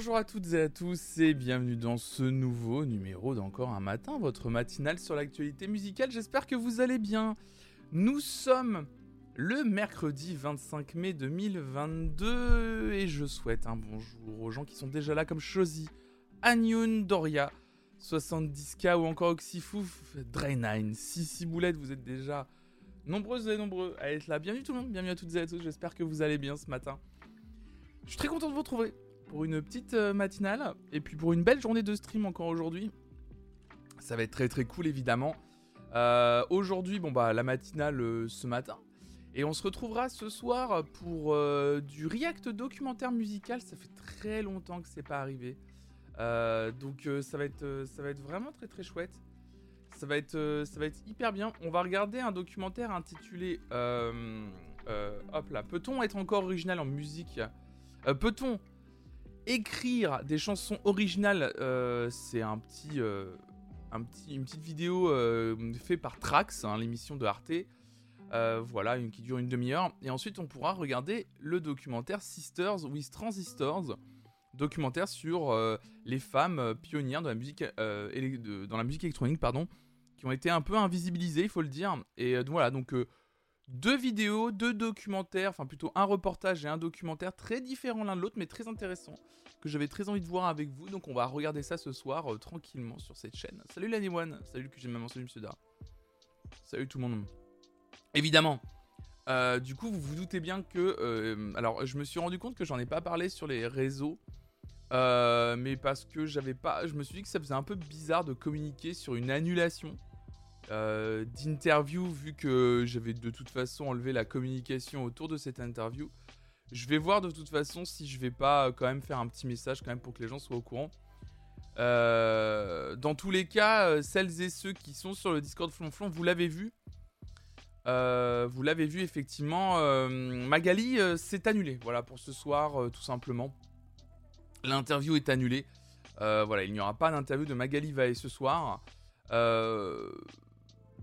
bonjour à toutes et à tous et bienvenue dans ce nouveau numéro d'Encore un matin, votre matinale sur l'actualité musicale. J'espère que vous allez bien. Nous sommes le mercredi 25 mai 2022 et je souhaite un bonjour aux gens qui sont déjà là comme Shozi, Anyun, Doria, 70k ou encore Oxyfouf, Drainine, Sissi Boulette, vous êtes déjà nombreuses et nombreux à être là. Bienvenue tout le monde, bienvenue à toutes et à tous, j'espère que vous allez bien ce matin. Je suis très content de vous retrouver pour une petite euh, matinale et puis pour une belle journée de stream encore aujourd'hui. Ça va être très très cool évidemment. Euh, aujourd'hui, bon bah la matinale euh, ce matin. Et on se retrouvera ce soir pour du react documentaire musical. Ça fait très longtemps que c'est pas arrivé. donc ça, va être, ça va être vraiment très très chouette. Ça va, être, ça va être hyper bien. On va regarder un documentaire intitulé... hop là. Peut-on être encore original en musique? Peut-on écrire des chansons originales, euh, c'est euh, un petit, une petite vidéo euh, faite par Trax, hein, l'émission de Arte. voilà, qui dure une demi-heure. Et ensuite, on pourra regarder le documentaire Sisters with Transistors, documentaire sur les femmes pionnières de la musique, dans la musique électronique, pardon, qui ont été un peu invisibilisées, il faut le dire. Et voilà, donc deux vidéos, deux documentaires, enfin plutôt un reportage et un documentaire très différents l'un de l'autre, mais très intéressants, que j'avais très envie de voir avec vous. Donc on va regarder ça ce soir euh, tranquillement sur cette chaîne. Salut l'Anyone, salut que j'ai salut Monsieur Da. Salut tout le monde. Évidemment. Euh, du coup, vous vous doutez bien que. Euh, alors, je me suis rendu compte que j'en ai pas parlé sur les réseaux. mais parce que j'avais pas. Je me suis dit que ça faisait un peu bizarre de communiquer sur une annulation euh, d'interview, vu que j'avais de toute façon enlevé la communication autour de cette interview. Je vais voir de toute façon si je vais pas euh, quand même faire un petit message quand même pour que les gens soient au courant. Euh, dans tous les cas, celles et ceux qui sont sur le Discord Flonflon, vous l'avez vu. vous l'avez vu effectivement. Magali s'est annulée. Voilà pour ce soir, tout simplement. L'interview est annulée. voilà, il n'y aura pas d'interview de Magali Vae ce soir. Euh,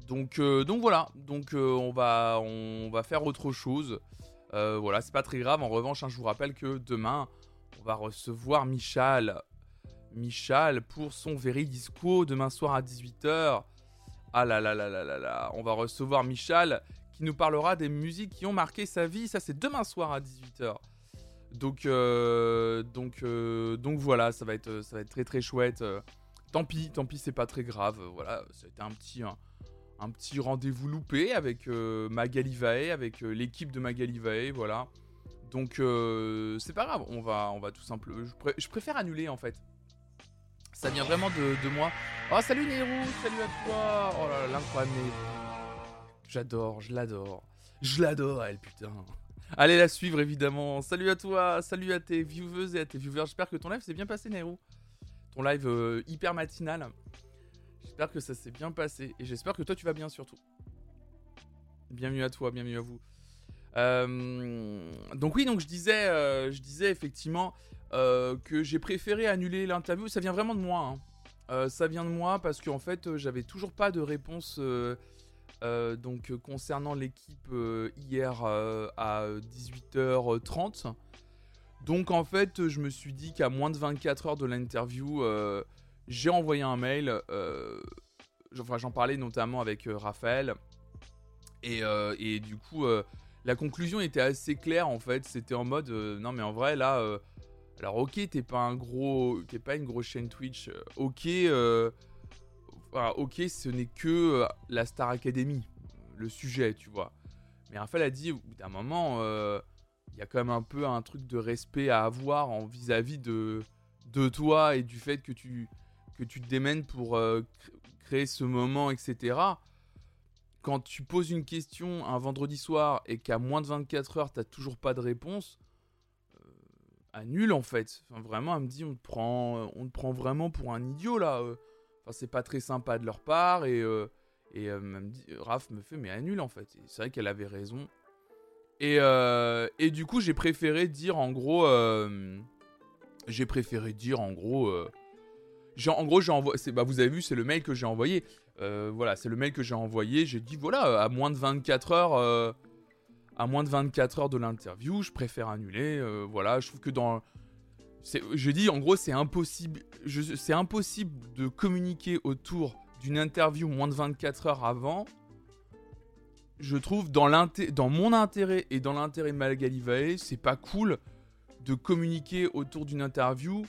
donc, euh, donc voilà, donc euh, on, va, on va faire autre chose. Euh, voilà, c'est pas très grave. En revanche, hein, je vous rappelle que demain, on va recevoir Michal. Michal pour son Veridisco demain soir à 18h. Ah là là là là là là. On va recevoir Michal qui nous parlera des musiques qui ont marqué sa vie. Ça, c'est demain soir à 18h. Donc, donc, donc voilà, ça va, être, ça va très très chouette. tant pis, tant pis, c'est pas très grave. Voilà, c'était un petit, un petit rendez-vous loupé avec euh, Magali Vae, avec euh, l'équipe de Magali Vae, voilà. Donc euh, c'est pas grave, on va, on va tout simplement. Je, préfère annuler en fait. Ça vient vraiment de, moi. Oh salut Nero, salut à toi. Oh là là, l'incroyable J'adore, je l'adore. Je l'adore elle, putain. Allez la suivre évidemment. Salut à toi, salut à tes viewers et à tes viewers. J'espère que ton live s'est bien passé Nero. Ton live hyper matinal. J'espère que ça s'est bien passé et j'espère que toi tu vas bien surtout. Bienvenue à toi, bienvenue à vous. Euh, donc oui, donc je disais, euh, je disais effectivement euh, que j'ai préféré annuler l'interview. Ça vient vraiment de moi. Hein. ça vient de moi parce qu'en fait, j'avais toujours pas de réponse donc concernant l'équipe hier à 18h30. Donc en fait, je me suis dit qu'à moins de 24 heures de l'interview, j'ai envoyé un mail, euh, j'en parlais notamment avec euh, Raphaël, et, euh, et, du coup, la conclusion était assez claire en fait. C'était en mode, non mais en vrai là, alors ok, t'es pas un gros, t'es pas une grosse chaîne Twitch, ok, ok, ce n'est que la Star Academy, le sujet, tu vois. Mais Raphaël a dit, au bout d'un moment, il y a quand même un peu un truc de respect à avoir en vis-à-vis de, de toi et du fait que tu, que tu te démènes pour euh, créer ce moment, etc. Quand tu poses une question un vendredi soir et qu'à moins de 24 heures, tu n'as toujours pas de réponse, euh, annule en fait. Vraiment, elle me dit on te prend, on te prend vraiment pour un idiot là. Euh. Enfin, c'est pas très sympa de leur part et, et elle me Raph me fait mais annule en fait. C'est vrai qu'elle avait raison. Et du coup, j'ai préféré dire en gros. j'ai préféré dire en gros en gros, j'ai envoyé. Bah, vous avez vu, c'est le mail que j'ai envoyé. Euh, voilà, c'est le mail que j'ai envoyé. J'ai dit voilà, à moins de 24 heures, euh, de 24 heures de l'interview, je préfère annuler. Euh, voilà, je trouve que dans je dis en gros, c'est impossible, c'est impossible de communiquer autour d'une interview moins de 24 heures avant. Je trouve dans, dans mon intérêt et dans l'intérêt de Magali c'est pas cool de communiquer autour d'une interview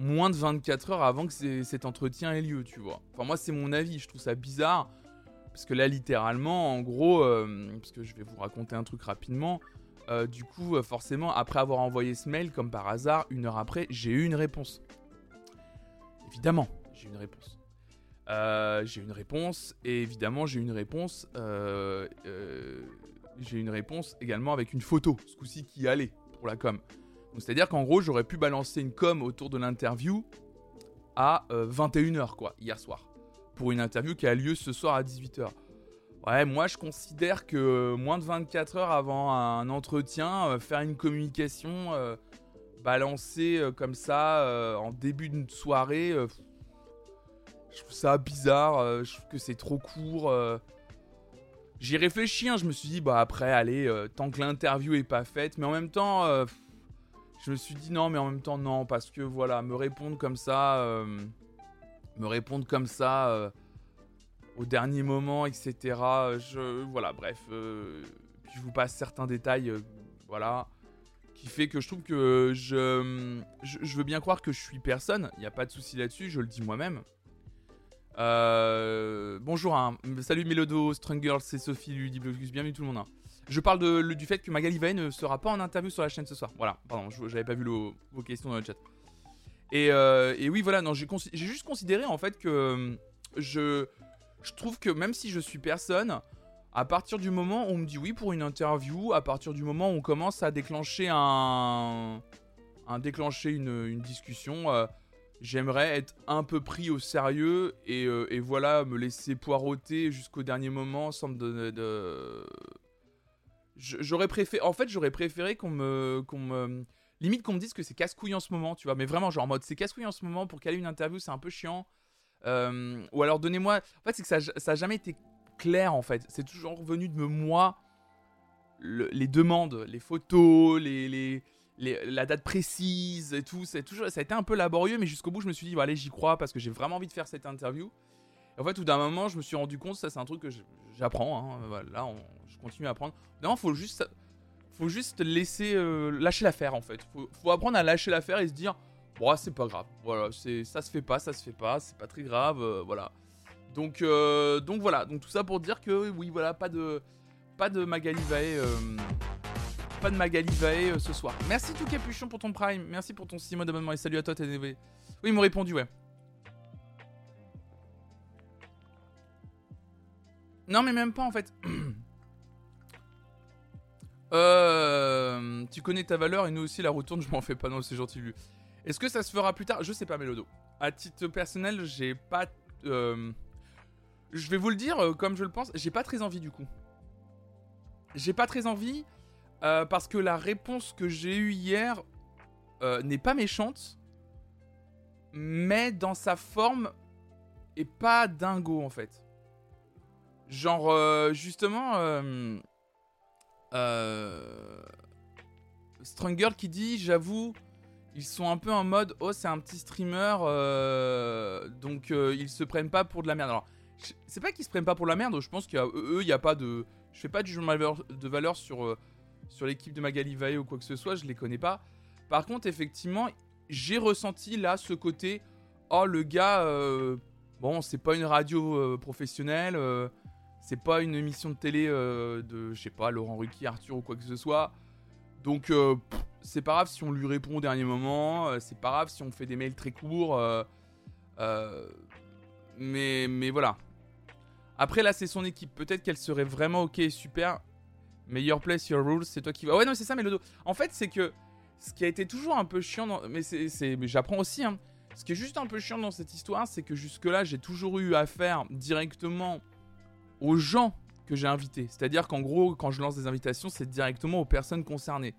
moins de 24 heures avant que cet entretien ait lieu, tu vois. Enfin, moi, c'est mon avis, je trouve ça bizarre. Parce que là, littéralement, en gros, euh, parce que je vais vous raconter un truc rapidement, euh, du coup, euh, forcément, après avoir envoyé ce mail, comme par hasard, une heure après, j'ai eu une réponse. Évidemment, j'ai eu une réponse. j'ai eu une réponse, et évidemment, j'ai une réponse. j'ai une réponse également avec une photo, ce coup-ci qui allait pour la com. C'est-à-dire qu'en gros, j'aurais pu balancer une com autour de l'interview à 21h, quoi, hier soir pour une interview qui a lieu ce soir à 18h. Ouais, moi je considère que moins de 24 heures avant un entretien, euh, faire une communication euh, balancée euh, comme ça en début de soirée, je trouve ça bizarre, je trouve que c'est trop court. J'y réfléchis, hein, je me suis dit, bah après, allez, tant que l'interview est pas faite, mais en même temps, je me suis dit non, mais en même temps, non, parce que voilà, me répondre comme ça me répondre comme ça euh, au dernier moment, etc. Je, voilà, bref. Euh, je vous passe certains détails, euh, voilà, qui fait que je trouve que je, je, veux bien croire que je suis personne. Il n'y a pas de souci là-dessus, je le dis moi-même. bonjour, hein. salut Melodo, Girls, c'est Sophie, Ludiblocus, bienvenue tout le monde. Hein. Je parle du fait que Magali Vae ne sera pas en interview sur la chaîne ce soir. Voilà, pardon, j'avais pas vu vos questions dans le chat. Euh, et, oui, voilà, non, j'ai juste considéré en fait que euh, je, je trouve que même si je suis personne, à partir du moment où on me dit oui pour une interview, à partir du moment où on commence à déclencher un, déclencher une, discussion, euh, j'aimerais être un peu pris au sérieux et, et voilà me laisser poireauter jusqu'au dernier moment sans me donner de. J'aurais préféré, en fait, j'aurais préféré qu'on me, qu'on limite qu'on me dise que c'est casse-couille en ce moment, tu vois. Mais vraiment, genre en mode c'est casse-couille en ce moment pour caler une interview, c'est un peu chiant. Euh, ou alors donnez-moi. En fait, c'est que ça, ça a jamais été clair en fait. C'est toujours venu de moi les demandes, les photos, les, les, la date précise et tout. C'est toujours, ça a été un peu laborieux, mais jusqu'au bout, je me suis dit, allez, j'y crois parce que j'ai vraiment envie de faire cette interview. Et en fait, tout d'un moment, je me suis rendu compte, ça c'est un truc que j'apprends. Hein, là, je continue à apprendre. Non, faut juste faut juste laisser euh, lâcher l'affaire en fait. Faut, faut apprendre à lâcher l'affaire et se dire bon c'est pas grave. Voilà, c'est ça se fait pas, ça se fait pas, c'est pas très grave, euh, voilà. Donc euh, donc voilà, donc tout ça pour dire que oui voilà, pas de pas de Magali pas de Magali ce soir. Merci tout Capuchon pour ton prime, merci pour ton 6 mois d'abonnement et salut à toi TNV. Oui, ils m'ont répondu ouais. Non mais même pas en fait. Euh, tu connais ta valeur et nous aussi la retourne, je m'en fais pas, non, c'est gentil lui. Est-ce que ça se fera plus tard? Je sais pas, Mélodo. À titre personnel, j'ai pas. Euh, je vais vous le dire euh, comme je le pense, j'ai pas très envie du coup. J'ai pas très envie euh, parce que la réponse que j'ai eue hier n'est pas méchante, mais dans sa forme est pas dingo en fait. Genre, justement euh... Girl qui dit J'avoue, ils sont un peu en mode Oh, c'est un petit streamer, euh, donc euh, ils se prennent pas pour de la merde. Alors, c'est pas qu'ils se prennent pas pour de la merde, je pense qu'eux, il n'y a pas de. Je fais pas du jugement de valeur sur, euh, sur l'équipe de Magali Vae ou quoi que ce soit, je les connais pas. Par contre, effectivement, j'ai ressenti là ce côté Oh, le gars, bon, c'est pas une radio professionnelle c'est pas une émission de télé euh, de, je sais pas, Laurent Ruquier, Arthur ou quoi que ce soit. Donc, euh, c'est pas grave si on lui répond au dernier moment. Euh, c'est pas grave si on fait des mails très courts. mais, mais voilà. Après, là, c'est son équipe. Peut-être qu'elle serait vraiment ok, super. Meilleur place, your rules, c'est toi qui vas. Ouais, non, c'est ça, mais le dos. En fait, c'est que ce qui a été toujours un peu chiant, dans... mais c'est, j'apprends aussi. Hein. Ce qui est juste un peu chiant dans cette histoire, c'est que jusque-là, j'ai toujours eu affaire directement aux gens que j'ai invités. C'est-à-dire qu'en gros, quand je lance des invitations, c'est directement aux personnes concernées.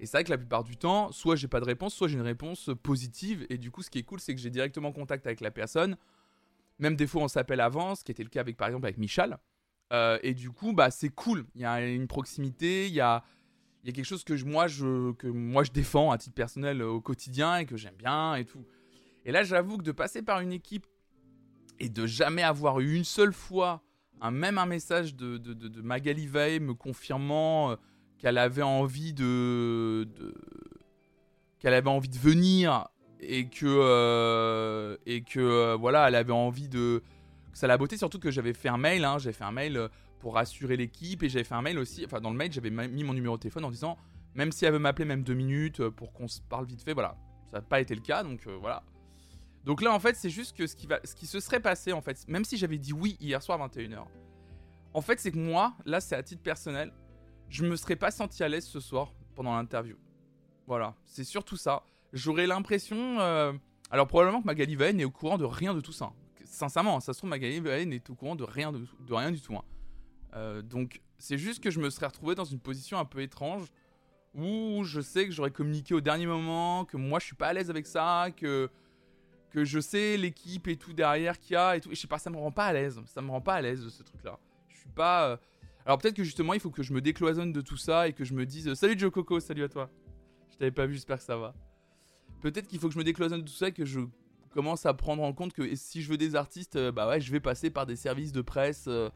Et c'est vrai que la plupart du temps, soit j'ai pas de réponse, soit j'ai une réponse positive. Et du coup, ce qui est cool, c'est que j'ai directement contact avec la personne. Même des fois, on s'appelle avant, ce qui était le cas avec, par exemple, avec Michal. Euh, et du coup, bah, c'est cool. Il y a une proximité, il y a, il y a quelque chose que moi, je, que moi je défends à titre personnel au quotidien et que j'aime bien et tout. Et là, j'avoue que de passer par une équipe et de jamais avoir eu une seule fois même un message de, de, de, Magali Vae me confirmant euh, qu'elle avait envie de, qu'elle avait envie de venir et que euh, et que euh, voilà elle avait envie de ça la beauté. Surtout que j'avais fait un mail hein, j'avais fait un mail pour rassurer l'équipe et j'avais fait un mail aussi enfin dans le mail j'avais mis mon numéro de téléphone en disant même si elle veut m'appeler même deux minutes pour qu'on se parle vite fait voilà. Ça n'a pas été le cas donc voilà donc là, en fait, c'est juste que ce qui, va, ce qui se serait passé, en fait, même si j'avais dit oui hier soir à 21h, en fait, c'est que moi, là, c'est à titre personnel, je me serais pas senti à l'aise ce soir pendant l'interview. Voilà, c'est surtout ça. J'aurais l'impression. Euh, alors, probablement que Magali Vahen est au courant de rien de tout ça. Sincèrement, ça se trouve, Magali Vahen est au courant de rien, de, rien du tout. Hein. Euh, donc, c'est juste que je me serais retrouvé dans une position un peu étrange où je sais que j'aurais communiqué au dernier moment, que moi, je suis pas à l'aise avec ça, que que je sais l'équipe et tout derrière qu'il y a et tout. Je sais pas, ça me rend pas à l'aise. Ça me rend pas à l'aise ce truc-là. Je suis pas. Euh, alors peut-être que justement, il faut que je me décloisonne de tout ça et que je me dise Salut Joe Coco, salut à toi. Je t'avais pas vu, j'espère que ça va. Peut-être qu'il faut que je me décloisonne de tout ça et que je commence à prendre en compte que si je veux des artistes, euh, bah ouais, je vais passer par des services de presse, euh,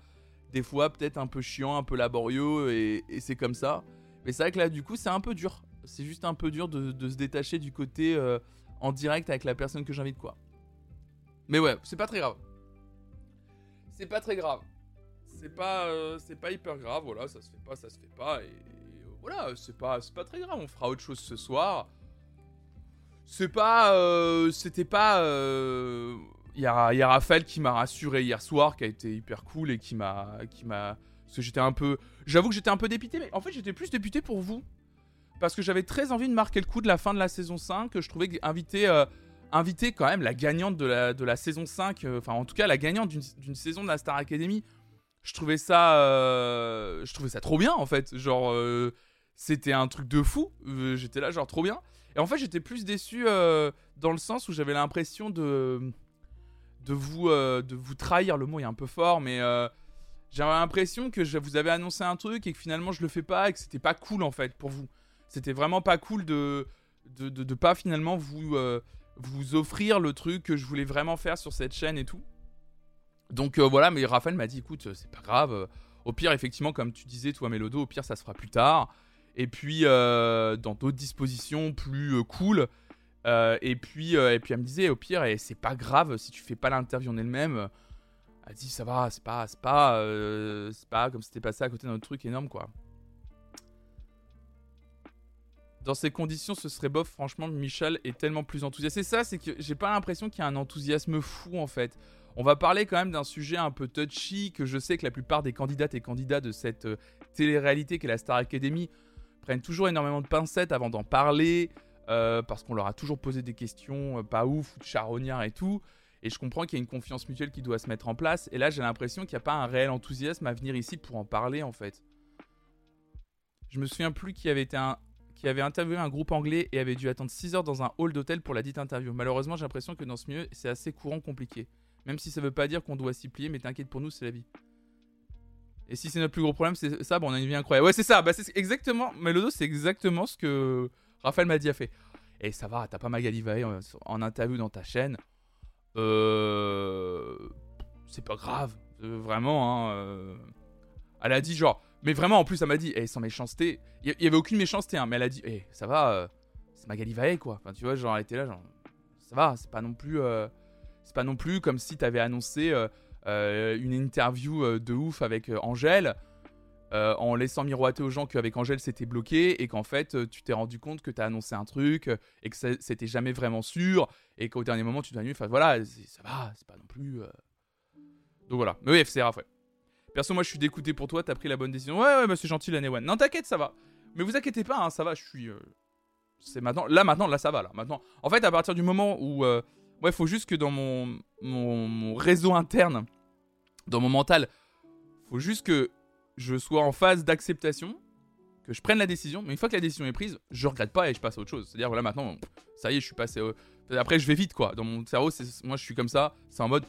des fois peut-être un peu chiant, un peu laborieux, et, c'est comme ça. Mais c'est vrai que là, du coup, c'est un peu dur. C'est juste un peu dur de se détacher du côté en direct avec la personne que j'invite, quoi. Mais ouais, c'est pas très grave. C'est pas très grave. C'est pas, euh, c'est pas hyper grave, voilà, ça se fait pas, ça se fait pas, et, voilà, c'est pas, c'est pas très grave, on fera autre chose ce soir. C'est pas, euh, c'était pas, il euh, y, a, y a Raphaël qui m'a rassuré hier soir, qui a été hyper cool et qui m'a, qui m'a, parce que j'étais un peu, j'avoue que j'étais un peu dépité, mais en fait j'étais plus dépité pour vous, parce que j'avais très envie de marquer le coup de la fin de la saison 5. Que je trouvais inviter, euh, inviter quand même la gagnante de la, de la saison 5, euh, enfin en tout cas la gagnante d'une saison de la Star Academy. Je trouvais ça, euh, je trouvais ça trop bien en fait. Genre, c'était un truc de fou. j'étais là, genre trop bien. Et en fait, j'étais plus déçu dans le sens où j'avais l'impression de, de, vous, de vous trahir. Le mot est un peu fort, mais j'avais l'impression que je vous avais annoncé un truc et que finalement je le fais pas et que c'était pas cool en fait pour vous. C'était vraiment pas cool de de, de, pas finalement vous, euh, vous offrir le truc que je voulais vraiment faire sur cette chaîne et tout. Donc euh, voilà, mais Raphaël m'a dit écoute, c'est pas grave. Au pire, effectivement, comme tu disais, toi, Mélodo, au pire, ça se fera plus tard. Et puis, euh, dans d'autres dispositions plus cool. et, puis, et puis, elle me disait, au pire, c'est pas grave si tu fais pas l'interview en elle-même. Elle dit, ça va, c'est pas, c'est pas, c'est pas comme si c'était passé à côté d'un truc énorme, quoi. Dans ces conditions, ce serait bof. Franchement, Michel est tellement plus enthousiaste. C'est ça, c'est que j'ai pas l'impression qu'il y a un enthousiasme fou en fait. On va parler quand même d'un sujet un peu touchy que je sais que la plupart des candidates et candidats de cette euh, télé-réalité qu'est la Star Academy prennent toujours énormément de pincettes avant d'en parler euh, parce qu'on leur a toujours posé des questions euh, pas ouf ou de charognards et tout. Et je comprends qu'il y a une confiance mutuelle qui doit se mettre en place. Et là, j'ai l'impression qu'il n'y a pas un réel enthousiasme à venir ici pour en parler en fait. Je me souviens plus qui avait été un, qui avait interviewé un groupe anglais et avait dû attendre 6 heures dans un hall d'hôtel pour la dite interview. Malheureusement, j'ai l'impression que dans ce milieu, c'est assez courant compliqué. Même si ça veut pas dire qu'on doit s'y plier, mais t'inquiète pour nous, c'est la vie. Et si c'est notre plus gros problème, c'est ça, bon, on a une vie incroyable. Ouais, c'est ça, bah, c'est exactement, Melodo, c'est exactement ce que Raphaël m'a dit a fait. Et ça va, t'as pas Magali Vae en, en, interview dans ta chaîne. Euh. C'est pas grave, euh, vraiment, hein. Euh. Elle a dit genre, mais vraiment, en plus, elle m'a dit, eh, sans méchanceté, il y, avait aucune méchanceté, hein, mais elle a dit, eh, ça va, euh, c'est Magali Vae, quoi. Enfin, tu vois, genre, elle était là, genre, ça va, c'est pas non plus, euh, c'est pas non plus comme si t'avais annoncé euh, une interview de ouf avec Angèle, en laissant miroiter aux gens qu'avec Angèle c'était bloqué, et qu'en fait, tu t'es rendu compte que t'as annoncé un truc, et que c'était jamais vraiment sûr, et qu'au dernier moment, tu dois enfin, voilà, ça va, c'est pas non plus. Donc voilà. Mais oui, c'est Raphaël. Perso, moi, je suis dégoûté pour toi, t'as pris la bonne décision. Ouais, ouais, bah c'est gentil, l'année one. Non, t'inquiète, ça va. Mais vous inquiétez pas, hein, ça va, je suis. Euh, c'est maintenant. Là, maintenant, là, ça va, là. Maintenant. En fait, à partir du moment où. Euh... Ouais, faut juste que dans mon... mon... réseau interne, dans mon mental, faut juste que je sois en phase d'acceptation, que je prenne la décision. Mais une fois que la décision est prise, je regrette pas et je passe à autre chose. C'est-à-dire, voilà, maintenant, ça y est, je suis passé. Après, je vais vite, quoi. Dans mon cerveau, moi, je suis comme ça. C'est en mode.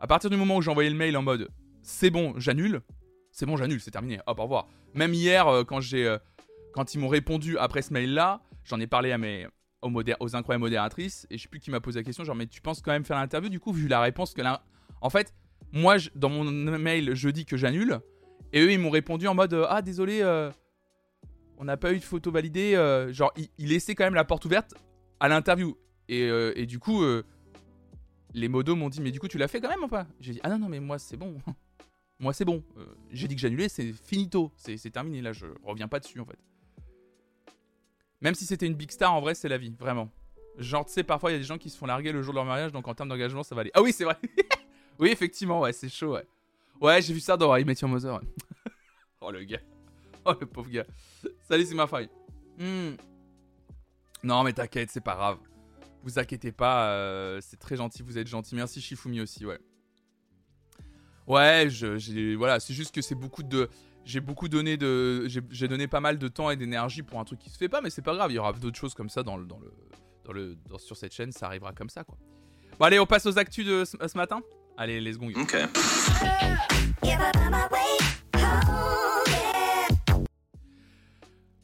À partir du moment où j'ai envoyé le mail en mode c'est bon, j'annule. C'est bon, j'annule, c'est terminé. Hop, au revoir. Même hier, euh, quand j'ai. Euh, quand ils m'ont répondu après ce mail-là, j'en ai parlé à mes, aux, aux incroyables modératrices et je sais plus qui m'a posé la question, genre mais tu penses quand même faire l'interview Du coup, vu la réponse que là, en fait, moi dans mon mail, je dis que j'annule et eux ils m'ont répondu en mode euh, ah désolé, on n'a pas eu de photo validée, genre ils, laissaient quand même la porte ouverte à l'interview et, et, du coup les modos m'ont dit mais du coup tu l'as fait quand même ou pas? J'ai dit ah non non mais moi c'est bon. Moi, c'est bon. J'ai dit que j'annulais, c'est finito. C'est terminé. Là, je reviens pas dessus, en fait. Même si c'était une big star, en vrai, c'est la vie, vraiment. Genre, tu sais, parfois, il y a des gens qui se font larguer le jour de leur mariage, donc en termes d'engagement, ça va aller. Ah oui, c'est vrai Oui, effectivement, ouais, c'est chaud, ouais. Ouais, j'ai vu ça dans I Met Your Mother. oh, le gars. Oh, le pauvre gars. Salut, c'est ma faille. Hmm. Non, mais t'inquiète, c'est pas grave. Vous inquiétez pas, euh, c'est très gentil, vous êtes gentil. Merci Shifumi aussi, ouais. Ouais, je, voilà, c'est juste que c'est beaucoup de j'ai beaucoup donné de j'ai donné pas mal de temps et d'énergie pour un truc qui se fait pas mais c'est pas grave il y aura d'autres choses comme ça dans le dans le dans le sur cette chaîne ça arrivera comme ça quoi. Bon allez on passe aux actus de ce, matin. Allez les secondes. Ok.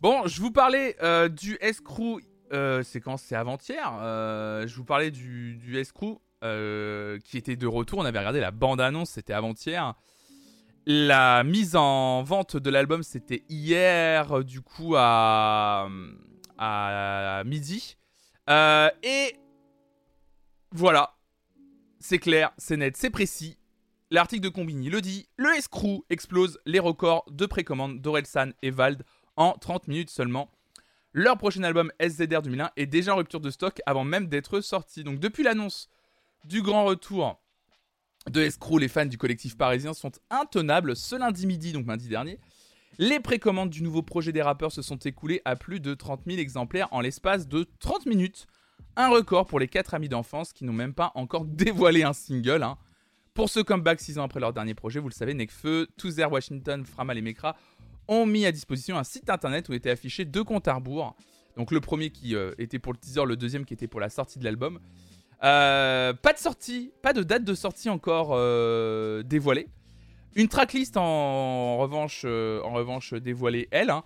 Bon je vous parlais euh, du escrew euh, c'est quand? C'est avant-hier euh, je vous parlais du du escrew qui était de retour on avait regardé la bande annonce c'était avant-hier la mise en vente de l'album, c'était hier, euh, du coup, à, à midi. Euh, et voilà, c'est clair, c'est net, c'est précis. L'article de Combini le dit, le escrew explose les records de précommande d'Orelsan et Vald en 30 minutes seulement. Leur prochain album SZR 2001 est déjà en rupture de stock avant même d'être sorti. Donc depuis l'annonce du grand retour de escrocs, les fans du collectif parisien sont intenables. Ce lundi midi, donc lundi dernier, les précommandes du nouveau projet des rappeurs se sont écoulées à plus de 30 000 exemplaires en l'espace de 30 minutes. Un record pour les 4 amis d'enfance qui n'ont même pas encore dévoilé un single. Hein. Pour ce comeback 6 ans après leur dernier projet, vous le savez, Nekfeu, Tozer Washington, Framal et Mekra ont mis à disposition un site internet où étaient affichés deux comptes à rebours. Donc le premier qui euh, était pour le teaser, le deuxième qui était pour la sortie de l'album. Euh, pas de sortie, pas de date de sortie encore euh, dévoilée. Une tracklist en, revanche, euh, en revanche dévoilée, elle, hein,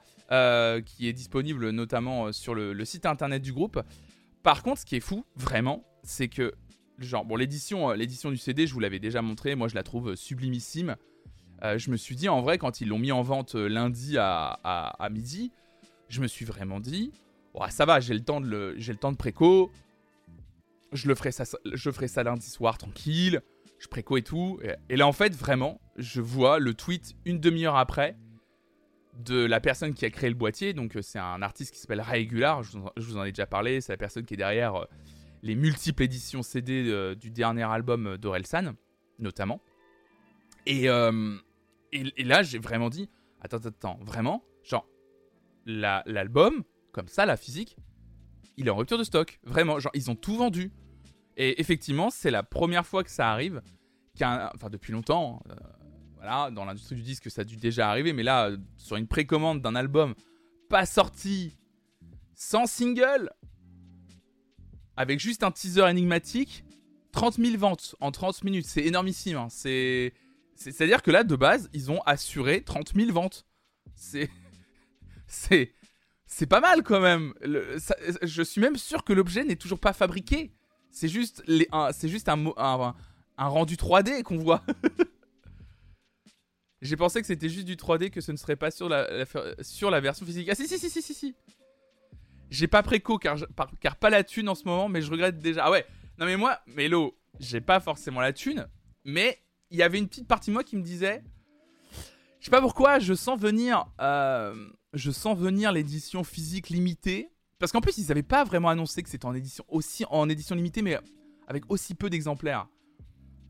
qui est disponible notamment sur le, site internet du groupe. Par contre, ce qui est fou, vraiment, c'est que, genre, bon, l'édition, du CD, je vous l'avais déjà montré, moi je la trouve sublimissime. je me suis dit, en vrai, quand ils l'ont mis en vente lundi à, midi, je me suis vraiment dit, ça va, j'ai le temps de, j'ai le temps de préco, je le ferai ça, je ferai ça lundi soir tranquille, je préco et tout. Et, là, en fait, vraiment, je vois le tweet une demi-heure après de la personne qui a créé le boîtier. Donc, euh, c'est un artiste qui s'appelle Regular, je vous, en, ai déjà parlé. C'est la personne qui est derrière euh, les multiples éditions CD euh, du dernier album d'Orelsan, notamment. Et, et, là, j'ai vraiment dit Attends, attends, attends, vraiment Genre, l'album, comme ça, la physique, il est en rupture de stock. Vraiment, genre, ils ont tout vendu. Et effectivement, c'est la première fois que ça arrive. Enfin, depuis longtemps. Euh, voilà, dans l'industrie du disque, ça a dû déjà arriver. Mais là, sur une précommande d'un album pas sorti, sans single, avec juste un teaser énigmatique, 30 000 ventes en 30 minutes. C'est énormissime. Hein. C'est. C'est-à-dire que là, de base, ils ont assuré 30 000 ventes. C'est. C'est c'est pas mal quand même. je suis même sûr que l'objet n'est toujours pas fabriqué. C'est juste, un, rendu 3D qu'on voit. J'ai pensé que c'était juste du 3D, que ce ne serait pas sur la, version physique. Ah si, si, si, si, si, si. J'ai pas préco car, car pas la thune en ce moment, mais je regrette déjà. Ah ouais, non mais moi, Mélo, j'ai pas forcément la thune, mais il y avait une petite partie de moi qui me disait... Sais pas pourquoi, je sens venir... Euh, je sens venir l'édition physique limitée. Parce qu'en plus, ils n'avaient pas vraiment annoncé que c'était en édition, aussi, en édition limitée, mais avec aussi peu d'exemplaires.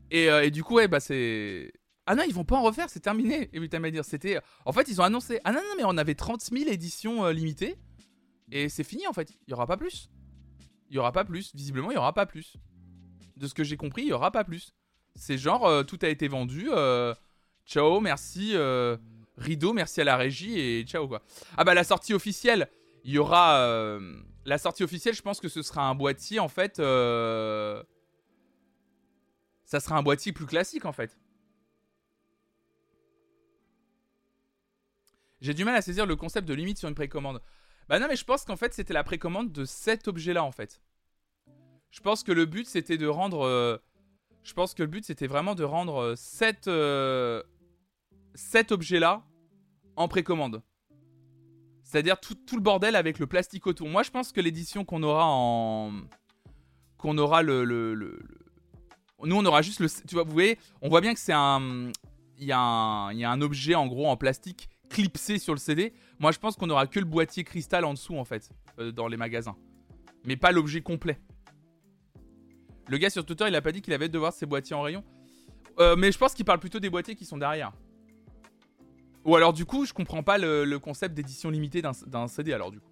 Et, euh, du coup, ouais, bah c'est. Ah non, ils vont pas en refaire, c'est terminé. Et dire, c'était. En fait, ils ont annoncé. Ah non, non, mais on avait 30 000 éditions euh, limitées. Et c'est fini en fait. Il y aura pas plus. Il y aura pas plus. Visiblement, il y aura pas plus. De ce que j'ai compris, il y aura pas plus. C'est genre, tout a été vendu. Ciao, merci. Rideau, merci à la régie et ciao quoi. Ah bah la sortie officielle, il y aura euh, la sortie officielle. Je pense que ce sera un boîtier en fait. Euh, ça sera un boîtier plus classique en fait. J'ai du mal à saisir le concept de limite sur une précommande. Bah non, mais je pense qu'en fait, c'était la précommande de cet objet-là, en fait. Je pense que le but, c'était de rendre... Euh, je pense que le but, c'était vraiment de rendre euh, cet, euh, cet objet-là en précommande. C'est-à-dire tout, le bordel avec le plastique autour. Moi, je pense que l'édition qu'on aura en... Qu'on aura le, Nous, on aura juste le... Tu vois, vous voyez, on voit bien que c'est un... Il y, a un... Il y a un objet, en gros, en plastique clipsé sur le CD. Moi, je pense qu'on aura que le boîtier cristal en dessous, en fait, euh, dans les magasins. Mais pas l'objet complet. Le gars sur Twitter, il a pas dit qu'il avait de voir ses boîtiers en rayon. Euh, mais je pense qu'il parle plutôt des boîtiers qui sont derrière. Ou alors, du coup, je comprends pas le, concept d'édition limitée d'un CD, alors, du coup.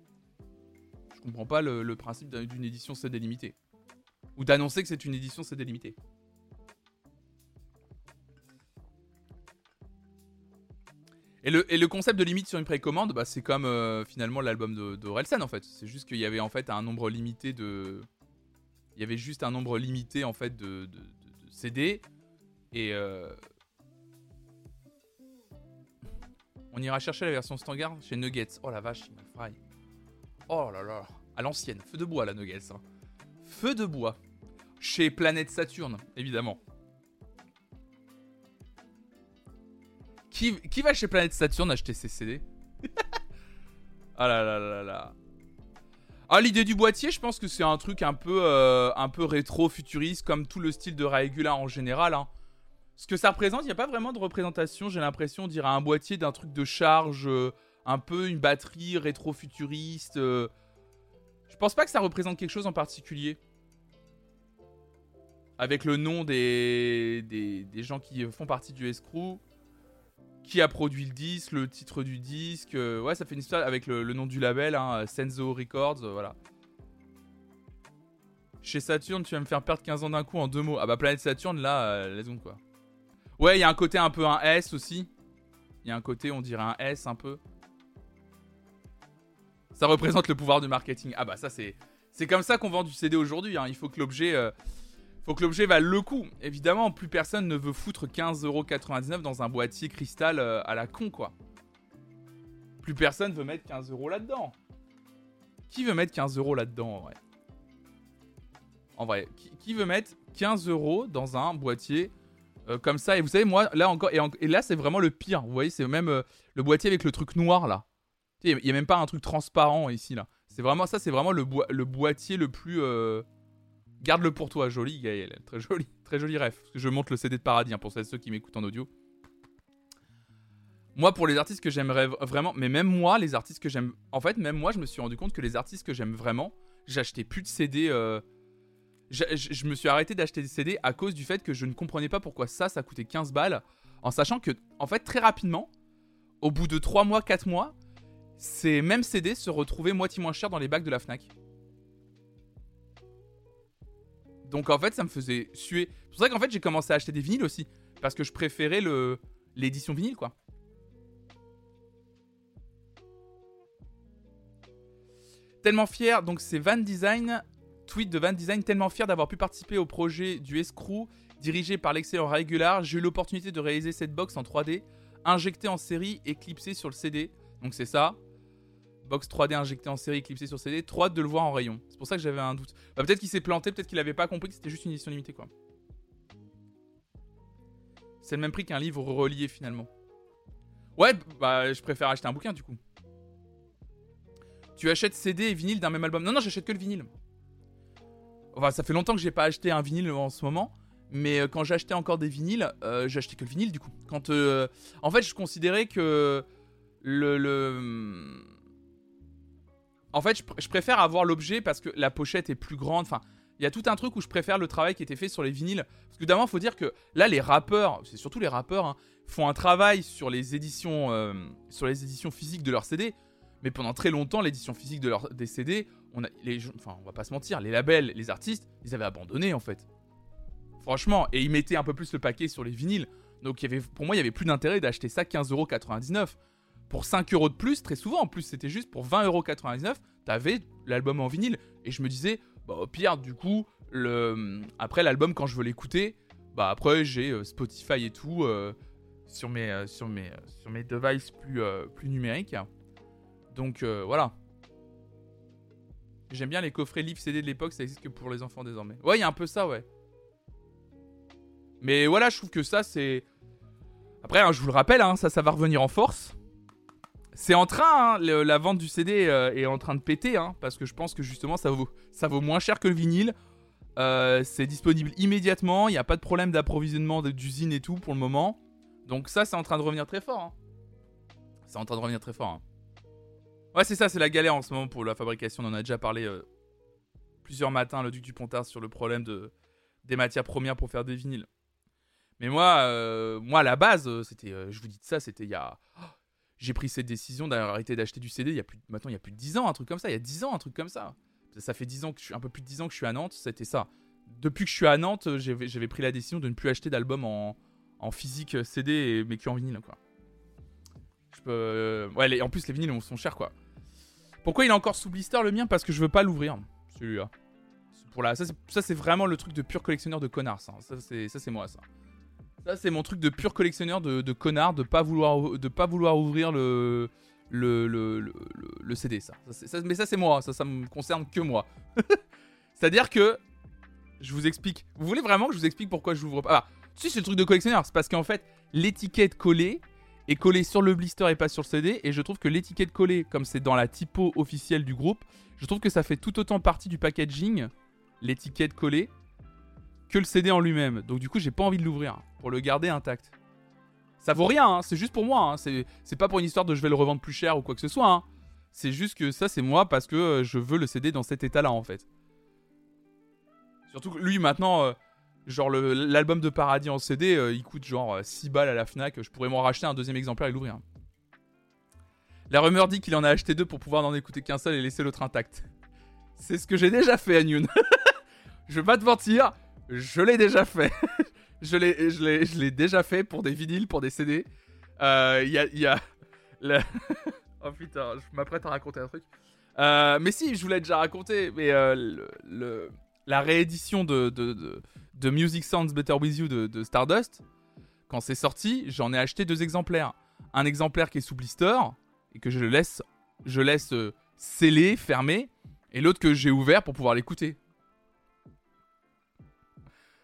Je comprends pas le, le principe d'une édition CD limitée. Ou d'annoncer que c'est une édition CD limitée. Et le, concept de limite sur une précommande, bah, c'est comme euh, finalement l'album de, de en fait. C'est juste qu'il y avait en fait un nombre limité de. Il y avait juste un nombre limité en fait de, CD. Et. Euh, on ira chercher la version standard chez Nuggets. Oh la vache, fry. Oh là là. À l'ancienne. Feu de bois la Nuggets. Hein. Feu de bois. Chez Planète Saturne, évidemment. Qui, va chez Planète Saturne acheter ses CD Ah là là là là. Ah, l'idée du boîtier, je pense que c'est un truc un peu, euh, un peu rétro-futuriste, comme tout le style de Raegula en général. Hein. Ce que ça représente, il n'y a pas vraiment de représentation, j'ai l'impression, on dirait un boîtier d'un truc de charge, euh, un peu une batterie rétro-futuriste. Euh. Je pense pas que ça représente quelque chose en particulier. Avec le nom des, des, des gens qui font partie du escrew qui a produit le disque, le titre du disque. Euh, ouais, ça fait une histoire avec le, nom du label, hein, Senzo Records, voilà. Chez Saturn, tu vas me faire perdre 15 ans d'un coup en deux mots. Ah bah Planète Saturne, là, euh, laisse quoi. Ouais, il y a un côté un peu un S aussi. Il y a un côté, on dirait un S un peu. Ça représente le pouvoir du marketing. Ah bah ça c'est... C'est comme ça qu'on vend du CD aujourd'hui. Hein. Il faut que l'objet faut que l'objet vaille le coup. Évidemment, plus personne ne veut foutre 15,99€ dans un boîtier cristal euh, à la con, quoi. Plus personne veut mettre 15€ là-dedans. Qui veut mettre 15€ là-dedans, en vrai? En vrai, qui, veut mettre 15€ dans un boîtier euh, comme ça Et vous savez, moi, là encore, et, là, c'est vraiment le pire. Vous voyez, c'est même euh, le boîtier avec le truc noir, là. Il n'y a même pas un truc transparent ici, là. C'est vraiment ça, c'est vraiment le, boîtier le plus... Garde-le pour toi, joli Gaël. Très joli, très joli ref. Je monte le CD de Paradis hein, pour ceux qui m'écoutent en audio. Moi, pour les artistes que j'aimerais vraiment, mais même moi, les artistes que j'aime. En fait, même moi, je me suis rendu compte que les artistes que j'aime vraiment, j'achetais plus de CD. Je, me suis arrêté d'acheter des CD à cause du fait que je ne comprenais pas pourquoi ça, ça coûtait 15 balles. En sachant que, en fait, très rapidement, au bout de 3 mois, 4 mois, ces mêmes CD se retrouvaient moitié moins cher dans les bacs de la Fnac. Donc en fait, ça me faisait suer. C'est pour ça qu'en fait, j'ai commencé à acheter des vinyles aussi. Parce que je préférais l'édition vinyle, quoi. Tellement fier, donc c'est Van Design, tweet de Van Design, tellement fier d'avoir pu participer au projet du Escrew, dirigé par l'excellent Regular. J'ai eu l'opportunité de réaliser cette box en 3D, injectée en série et clipsée sur le CD. Donc c'est ça box 3D injectée en série, clipsée sur CD, trop de le voir en rayon. C'est pour ça que j'avais un doute. Bah, peut-être qu'il s'est planté, peut-être qu'il avait pas compris que c'était juste une édition limitée, quoi. C'est le même prix qu'un livre relié finalement. Ouais, bah je préfère acheter un bouquin du coup. Tu achètes CD et vinyle d'un même album Non, non, j'achète que le vinyle. Enfin, ça fait longtemps que j'ai pas acheté un vinyle en ce moment. Mais euh, quand j'achetais encore des vinyles, euh, j'achetais que le vinyle du coup. Quand, euh, en fait, je considérais que le, le en fait, je, préfère avoir l'objet parce que la pochette est plus grande. Enfin, il y a tout un truc où je préfère le travail qui était fait sur les vinyles. Parce que d'abord, il faut dire que là, les rappeurs, c'est surtout les rappeurs, hein, font un travail sur les éditions, euh, sur les éditions physiques de leurs CD. Mais pendant très longtemps, l'édition physique de leur, des CD, on a, les, enfin, on va pas se mentir, les labels, les artistes, ils avaient abandonné en fait. Franchement, et ils mettaient un peu plus le paquet sur les vinyles. Donc y avait, pour moi, il y avait plus d'intérêt d'acheter ça 15,99€ pour 5 euros de plus, très souvent en plus, c'était juste pour 20,99€, t'avais l'album en vinyle. Et je me disais, bah au pire, du coup, le... après l'album, quand je veux l'écouter, bah après j'ai euh, Spotify et tout. Euh, sur mes, sur mes, sur mes devices plus, plus numériques. Donc voilà. J'aime bien les coffrets livres CD de l'époque, ça existe que pour les enfants désormais. Ouais, il y a un peu ça, ouais. Mais voilà, je trouve que ça, c'est. Après, hein, je vous le rappelle, hein, ça, ça va revenir en force. C'est en train, hein, la vente du CD euh, est en train de péter, parce que je pense que justement, ça vaut, ça vaut moins cher que le vinyle. Euh, c'est disponible immédiatement, il n'y a pas de problème d'approvisionnement d'usine et tout pour le moment. Donc ça, c'est en train de revenir très fort. C'est en train de revenir très fort. Ouais, c'est ça, c'est la galère en ce moment pour la fabrication. On en a déjà parlé euh, plusieurs matins, le Duc du Pontard, sur le problème de, des matières premières pour faire des vinyles. Mais moi, euh, moi à la base, euh, c'était, je vous dis ça, c'était il y a. Oh, j'ai pris cette décision d'arrêter d'acheter du CD il y a plus, maintenant il y a plus de 10 ans, un truc comme ça. Il y a 10 ans, un truc comme ça. Ça fait 10 ans que je suis, un peu plus de 10 ans que je suis à Nantes, c'était ça. Depuis que je suis à Nantes, j'avais pris la décision de ne plus acheter d'albums en, physique CD, mais en vinyle, quoi. Ouais, en plus, les vinyles sont chers, quoi. Pourquoi il est encore sous blister le mien? Parce que je veux pas l'ouvrir, celui-là. Pour la... Ça, c'est vraiment le truc de pur collectionneur de connard, ça. Ça, c'est moi, ça. Ça, c'est mon truc de pur collectionneur de, connard, de pas vouloir, de pas vouloir ouvrir le, le, le, le, CD, ça. Mais ça, c'est moi, ça, ça me concerne que moi. C'est-à-dire que, je vous explique. Vous voulez vraiment que je vous explique pourquoi je l'ouvre pas? Ah, si, c'est le truc de collectionneur. C'est parce qu'en fait, l'étiquette collée, est collé sur le blister et pas sur le CD. Et je trouve que l'étiquette collée, comme c'est dans la typo officielle du groupe, je trouve que ça fait tout autant partie du packaging, l'étiquette collée, que le CD en lui-même. Donc du coup, j'ai pas envie de l'ouvrir pour le garder intact. Ça vaut rien, hein, c'est juste pour moi. Hein. C'est pas pour une histoire de je vais le revendre plus cher ou quoi que ce soit. Hein. C'est juste que ça, c'est moi parce que euh, je veux le CD dans cet état-là en fait. Surtout que lui maintenant, euh, Genre l'album de Paradis en CD, euh, il coûte genre 6 euh, balles à la Fnac. Je pourrais m'en racheter un deuxième exemplaire et l'ouvrir. La rumeur dit qu'il en a acheté deux pour pouvoir n'en écouter qu'un seul et laisser l'autre intact. C'est ce que j'ai déjà fait à Nune. je vais pas te mentir, je l'ai déjà fait. je l'ai déjà fait pour des vinyles, pour des CD. Il euh, y a... Y a oh putain, je m'apprête à raconter un truc. mais si, je vous l'ai déjà raconté, mais le, la réédition de de Music Sounds Better With You de, Stardust, quand c'est sorti, j'en ai acheté deux exemplaires. Un exemplaire qui est sous blister et que je laisse, je laisse euh, sceller, fermer, et l'autre que j'ai ouvert pour pouvoir l'écouter.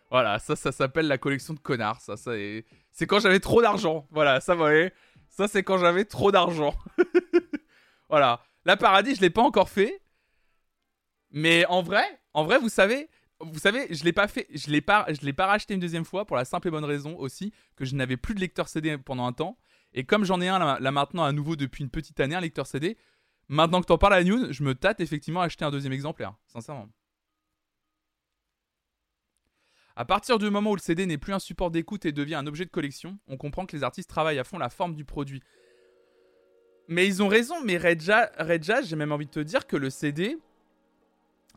Voilà, ça, ça s'appelle la collection de connards. Ça, ça c'est quand j'avais trop d'argent. Voilà, ça, vous voyez, ça c'est quand j'avais trop d'argent. voilà, la paradis, je l'ai pas encore fait, mais en vrai, en vrai, vous savez, vous savez, je l'ai pas fait, je l'ai pas, je l'ai pas racheté une deuxième fois pour la simple et bonne raison aussi que je n'avais plus de lecteur CD pendant un temps. Et comme j'en ai un là, maintenant à nouveau depuis une petite année, un lecteur CD, maintenant que t'en parles à news, je me tâte effectivement à acheter un deuxième exemplaire, sincèrement. À partir du moment où le CD n'est plus un support d'écoute et devient un objet de collection, on comprend que les artistes travaillent à fond la forme du produit. Mais ils ont raison, mais Redja, Redja j'ai même envie de te dire que le CD,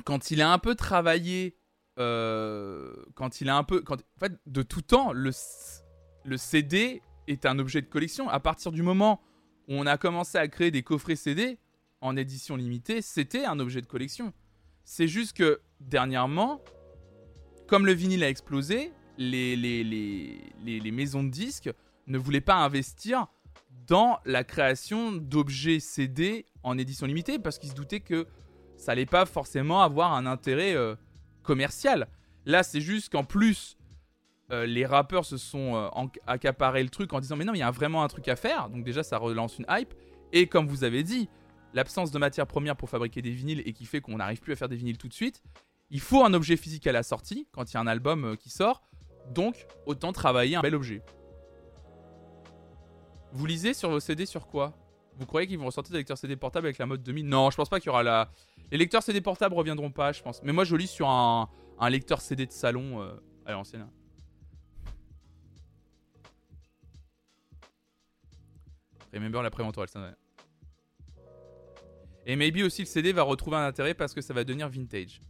quand il est un peu travaillé euh, quand il a un peu. En fait, de tout temps, le, le CD est un objet de collection. À partir du moment où on a commencé à créer des coffrets CD en édition limitée, c'était un objet de collection. C'est juste que dernièrement, comme le vinyle a explosé, les, les, les, les, maisons de disques ne voulaient pas investir dans la création d'objets CD en édition limitée parce qu'ils se doutaient que ça allait pas forcément avoir un intérêt euh, commercial. Là, c'est juste qu'en plus, euh, les rappeurs se sont euh, accaparés le truc en disant mais non, il y a vraiment un truc à faire. Donc déjà, ça relance une hype. Et comme vous avez dit, l'absence de matière première pour fabriquer des vinyles et qui fait qu'on n'arrive plus à faire des vinyles tout de suite, il faut un objet physique à la sortie quand il y a un album euh, qui sort. Donc, autant travailler un bel objet. Vous lisez sur vos CD sur quoi? Vous croyez qu'ils vont ressortir des lecteurs CD portables avec la mode 2000 Non, je pense pas qu'il y aura la, les lecteurs CD portables reviendront pas, je pense. Mais moi, je lis sur un, lecteur CD de salon euh, à l'ancienne. Remember la préventoire, Et maybe aussi le CD va retrouver un intérêt parce que ça va devenir vintage.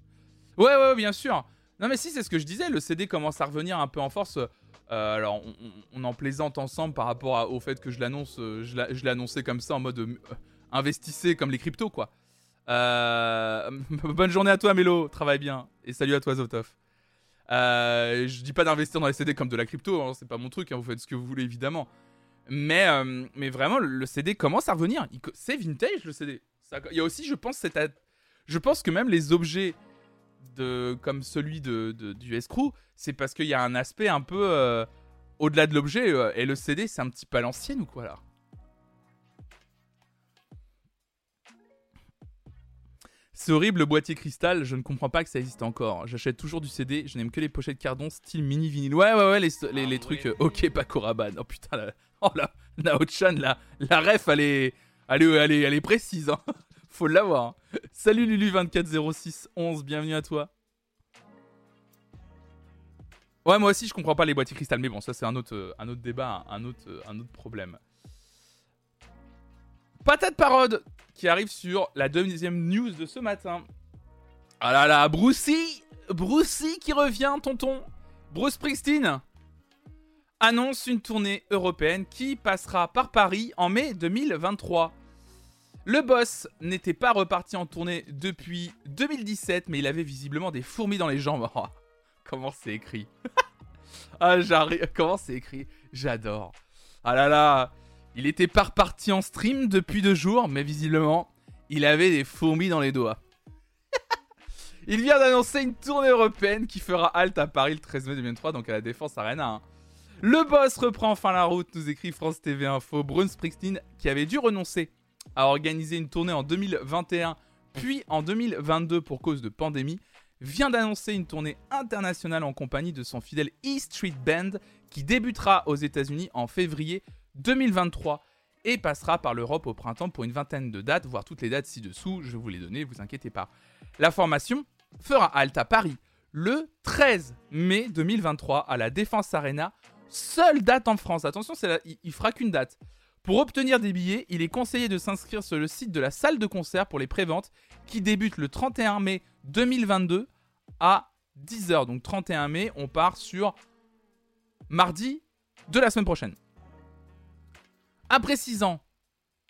Ouais, ouais, bien sûr. Non, mais si, c'est ce que je disais. Le CD commence à revenir un peu en force. Euh, alors, on, en plaisante ensemble par rapport au fait que je l'annonce. Euh, je l'ai annoncé comme ça en mode investissez comme les cryptos, quoi. Euh, bonne journée à toi, Mélo. Travaille bien. Et salut à toi, Zotov. Euh, je dis pas d'investir dans les CD comme de la crypto, hein, c'est pas mon truc, hein, vous faites ce que vous voulez évidemment. Mais, euh, mais vraiment, le CD commence à revenir. C'est vintage le CD. Il y a aussi, je pense, je pense que même les objets de, comme celui de, du escrew, c'est parce qu'il y a un aspect un peu euh, au-delà de l'objet. Euh, et le CD, c'est un petit peu à l'ancienne ou quoi là C'est horrible le boîtier cristal, je ne comprends pas que ça existe encore. J'achète toujours du CD, je n'aime que les pochettes cardon style mini vinyle. Ouais, ouais, ouais, les, les, ah trucs. Euh, ok, pas Koraban. Oh putain, la, oh la, Nao-chan, la, la ref, elle est, elle est, elle est, elle est précise. Hein. Faut l'avoir. Salut Lulu240611, bienvenue à toi. Ouais, moi aussi, je comprends pas les boîtiers cristal, mais bon, ça c'est un autre, euh, débat, un autre, euh, un autre problème. Patate parode qui arrive sur la deuxième news de ce matin. Ah là là, Brucey Brucey qui revient, tonton Bruce Springsteen annonce une tournée européenne qui passera par Paris en mai 2023. Le boss n'était pas reparti en tournée depuis 2017, mais il avait visiblement des fourmis dans les jambes. Oh, comment c'est écrit Ah, j'arrive. Comment c'est écrit J'adore. Ah là là. Il était pas reparti en stream depuis deux jours, mais visiblement, il avait des fourmis dans les doigts. il vient d'annoncer une tournée européenne qui fera halte à Paris le 13 mai 2023, donc à la Défense Arena. Hein. Le boss reprend enfin la route, nous écrit France TV Info. Bruce Springsteen, qui avait dû renoncer a organisé une tournée en 2021 puis en 2022 pour cause de pandémie, vient d'annoncer une tournée internationale en compagnie de son fidèle E Street Band qui débutera aux États-Unis en février 2023 et passera par l'Europe au printemps pour une vingtaine de dates, voire toutes les dates ci-dessous, je vous les donner, vous inquiétez pas. La formation fera halte à Paris le 13 mai 2023 à la Défense Arena, seule date en France. Attention, c'est il fera qu'une date. Pour obtenir des billets, il est conseillé de s'inscrire sur le site de la salle de concert pour les préventes qui débute le 31 mai 2022 à 10h. Donc 31 mai, on part sur mardi de la semaine prochaine. Après 6 ans,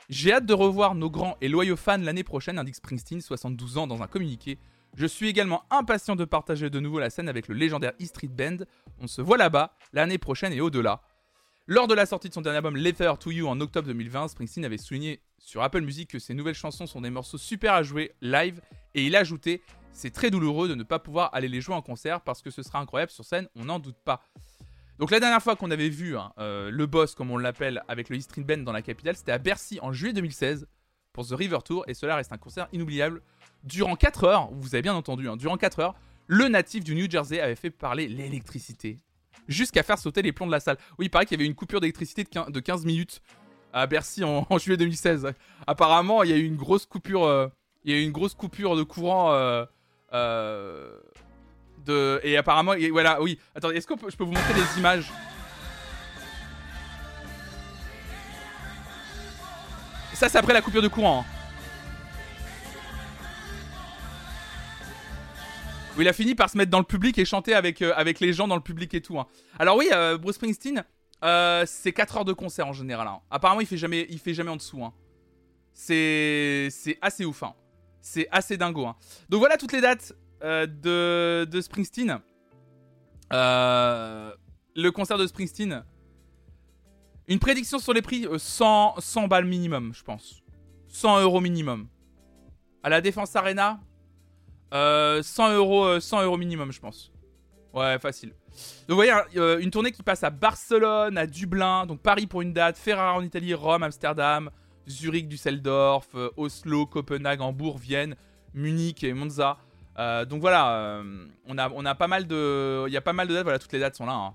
j'ai hâte de revoir nos grands et loyaux fans l'année prochaine, indique Springsteen, 72 ans, dans un communiqué. Je suis également impatient de partager de nouveau la scène avec le légendaire E Street Band. On se voit là-bas l'année prochaine et au-delà. Lors de la sortie de son dernier album Letter to You en octobre 2020, Springsteen avait souligné sur Apple Music que ses nouvelles chansons sont des morceaux super à jouer live et il ajoutait C'est très douloureux de ne pas pouvoir aller les jouer en concert parce que ce sera incroyable sur scène, on n'en doute pas. Donc la dernière fois qu'on avait vu hein, euh, le boss, comme on l'appelle, avec le E Street Band dans la capitale, c'était à Bercy en juillet 2016 pour The River Tour et cela reste un concert inoubliable. Durant 4 heures, vous avez bien entendu, hein, durant 4 heures, le natif du New Jersey avait fait parler l'électricité, jusqu'à faire sauter les plombs de la salle. Oui, il paraît qu'il y avait une coupure d'électricité de 15 minutes à Bercy en, juillet 2016. Apparemment, il y a eu une grosse coupure, euh, il y a eu une grosse coupure de courant. Euh, euh, de, et apparemment, voilà, oui. Attendez, est-ce que je peux vous montrer des images? Ça, c'est après la coupure de courant. Hein. Il a fini par se mettre dans le public et chanter avec, euh, avec les gens dans le public et tout. Hein. Alors oui, euh, Bruce Springsteen, euh, c'est 4 heures de concert en général. Hein. Apparemment, il fait jamais, il fait jamais en dessous. Hein. C'est, assez ouf. C'est assez dingo. Donc voilà toutes les dates de, de Springsteen. le concert de Springsteen. Une prédiction sur les prix 100, 100 balles minimum, je pense. 100 euros minimum. À la Défense Arena, 100 euh, euros, 100 euh, euros minimum, je pense. Ouais, facile. Donc vous voyez, euh, une tournée qui passe à Barcelone, à Dublin, donc Paris pour une date, Ferrara en Italie, Rome, Amsterdam, Zurich, Düsseldorf, Oslo, Copenhague, Hambourg, Vienne, Munich et Monza. donc voilà, on, a, on a pas mal de, il y a pas mal de dates. Voilà, toutes les dates sont là. Hein.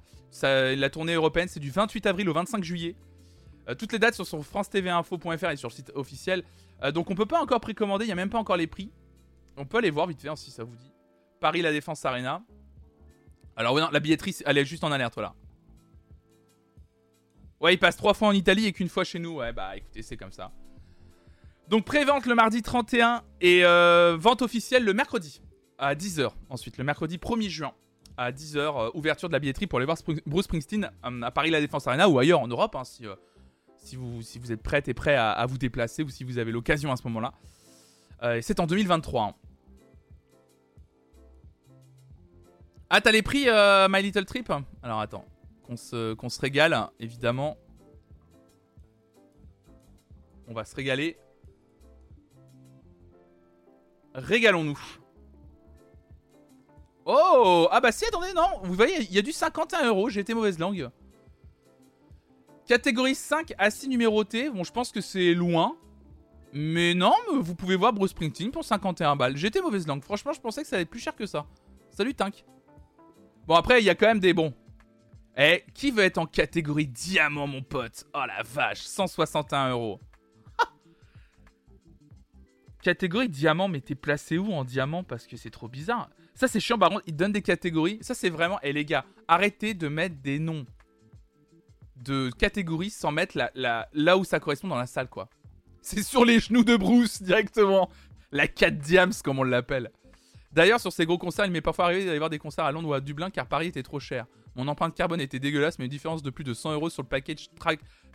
la tournée européenne, c'est du 28 avril au 25 juillet. toutes les dates sont sur france et sur le site officiel. donc on peut pas encore précommander, il y a même pas encore les prix. On peut aller voir vite fait hein, si ça vous dit. Paris La Défense Arena. Alors oui, non, la billetterie, elle est juste en alerte, voilà. Ouais, il passe trois fois en Italie et qu'une fois chez nous. Ouais, bah écoutez, c'est comme ça. Donc pré-vente le mardi 31 et euh, vente officielle le mercredi à 10h. Ensuite, le mercredi 1er juin à 10h, euh, ouverture de la billetterie pour aller voir Bruce Springsteen euh, à Paris La Défense Arena ou ailleurs en Europe, hein, si, vous, êtes prête et prêt à, vous déplacer ou si vous avez l'occasion à ce moment-là. c'est en 2023. Hein. Ah, t'as les prix, euh, My Little Trip? Alors attends, qu'on se, régale, évidemment. On va se régaler. Régalons-nous. Oh Ah bah si, attendez, non Vous voyez, il y a du 51 euros, j'ai été mauvaise langue. Catégorie 5, assis numéroté. Bon, je pense que c'est loin. Mais non, vous pouvez voir Bruce Springsteen pour 51 balles. J'étais mauvaise langue. Franchement, je pensais que ça allait être plus cher que ça. Salut, Tink. Bon, après, il y a quand même des bons. Eh, qui veut être en catégorie diamant, mon pote? Oh la vache, 161 euros. catégorie diamant, mais t'es placé où en diamant? Parce que c'est trop bizarre. Ça, c'est chiant, par contre, ils donnent des catégories. Ça, c'est vraiment. Eh, les gars, arrêtez de mettre des noms de catégories sans mettre là où ça correspond dans la salle, quoi. C'est sur les genoux de Bruce directement. La 4 diams, comme on l'appelle. D'ailleurs, sur ces gros concerts, il m'est parfois arrivé d'aller voir des concerts à Londres ou à Dublin car Paris était trop cher. Mon empreinte carbone était dégueulasse, mais une différence de plus de 100 euros sur le package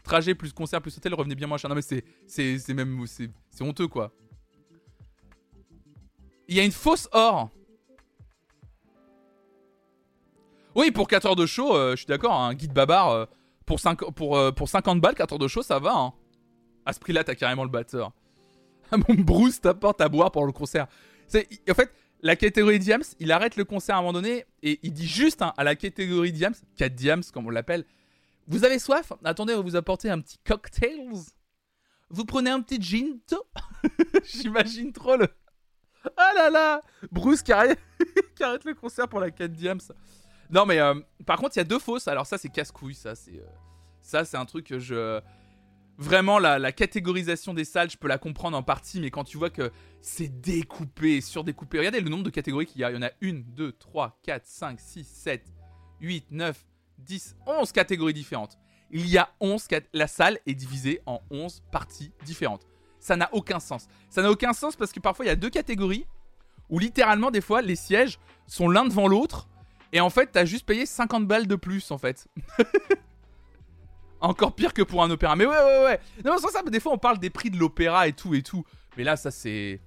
trajet plus concert plus hôtel revenait bien moins cher. Non, mais c'est, même. C'est, honteux, quoi. Il y a une fausse or. Oui, pour 4 heures de show, euh, je suis d'accord, un guide babar, euh, pour, 5, pour, euh, pour 50 balles, 4 heures de show, ça va. Hein. À ce prix-là, t'as carrément le batteur. Mon Bruce t'apporte à boire pour le concert. En fait, la catégorie Diams, il arrête le concert à un moment donné et il dit juste hein, à la catégorie Diams, 4 Diams comme on l'appelle, vous avez soif? Attendez, on va vous apporter un petit cocktail. Vous prenez un petit gin J'imagine trop le... Ah là là Bruce qui arrête, le concert pour la 4 Diams. Non mais euh, par contre, il y a deux fausses. Alors ça, c'est casse-couille. Ça, c'est... Euh, ça, c'est un truc que je vraiment la, catégorisation des salles, je peux la comprendre en partie, mais quand tu vois que c'est découpé, surdécoupé, regardez le nombre de catégories qu'il y a. Il y en a 1, 2, 3, 4, 5, 6, 7, 8, 9, 10, 11 catégories différentes. Il y a 11, la salle est divisée en 11 parties différentes. Ça n'a aucun sens. Ça n'a aucun sens parce que parfois il y a deux catégories où littéralement des fois les sièges sont l'un devant l'autre et en fait t'as juste payé 50 balles de plus en fait. Encore pire que pour un opéra. Mais ouais, ouais, ouais. Non, sans ça, des fois, on parle des prix de l'opéra et tout et tout. Mais là, ça, c'est.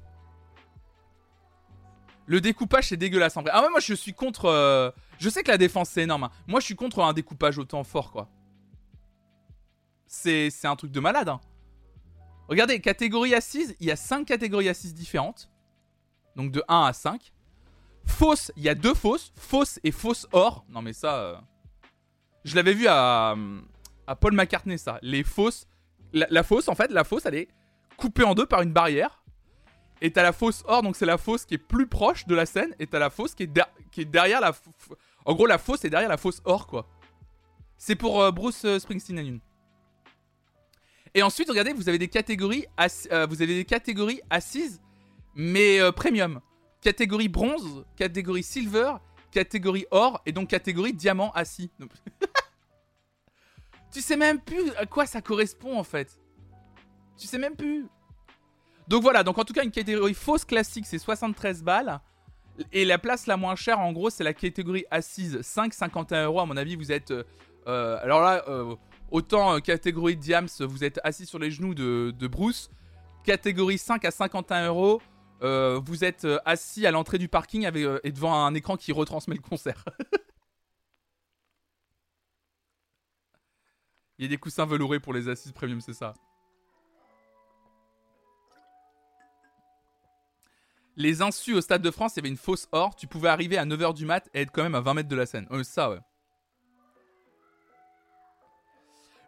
Le découpage, c'est dégueulasse en vrai. Ah ouais, moi, je suis contre. Euh, je sais que la défense, c'est énorme. Hein. Moi, je suis contre un découpage autant fort, quoi. C'est un truc de malade. Hein. Regardez, catégorie assise, il y a 5 catégories assises différentes. Donc de 1 à 5. Fausse, il y a deux fausses. Fausse et fausse or. Non, mais ça. Euh, je l'avais vu à, à Paul McCartney ça. Les fosses. La, fosse, en fait, la fosse, elle est coupée en deux par une barrière. Et t'as la fosse hors, donc c'est la fosse qui est plus proche de la scène. Et t'as la fosse qui est, derrière la. En gros, la fosse est derrière la fosse hors, quoi. C'est pour euh, Bruce euh, Springsteen une. Et ensuite, regardez, vous avez des catégories, euh, vous avez des catégories assises, mais premium. Catégorie bronze, catégorie silver, catégorie or, et donc catégorie diamant assis. Tu sais même plus à quoi ça correspond en fait. Tu sais même plus. Donc voilà, donc en tout cas une catégorie fausse classique c'est 73 balles. Et la place la moins chère en gros c'est la catégorie assise 5,51 euros à mon avis vous êtes... Euh, euh, alors là, euh, autant catégorie Diams vous êtes assis sur les genoux de, de Bruce. Catégorie 5 à 51 euros vous êtes assis à l'entrée du parking avec, et devant un écran qui retransmet le concert. Il y a des coussins velourés pour les assises premium, c'est ça. Les insus au Stade de France, il y avait une fausse or. Tu pouvais arriver à 9h du mat et être quand même à 20 mètres de la scène. Ça, ouais.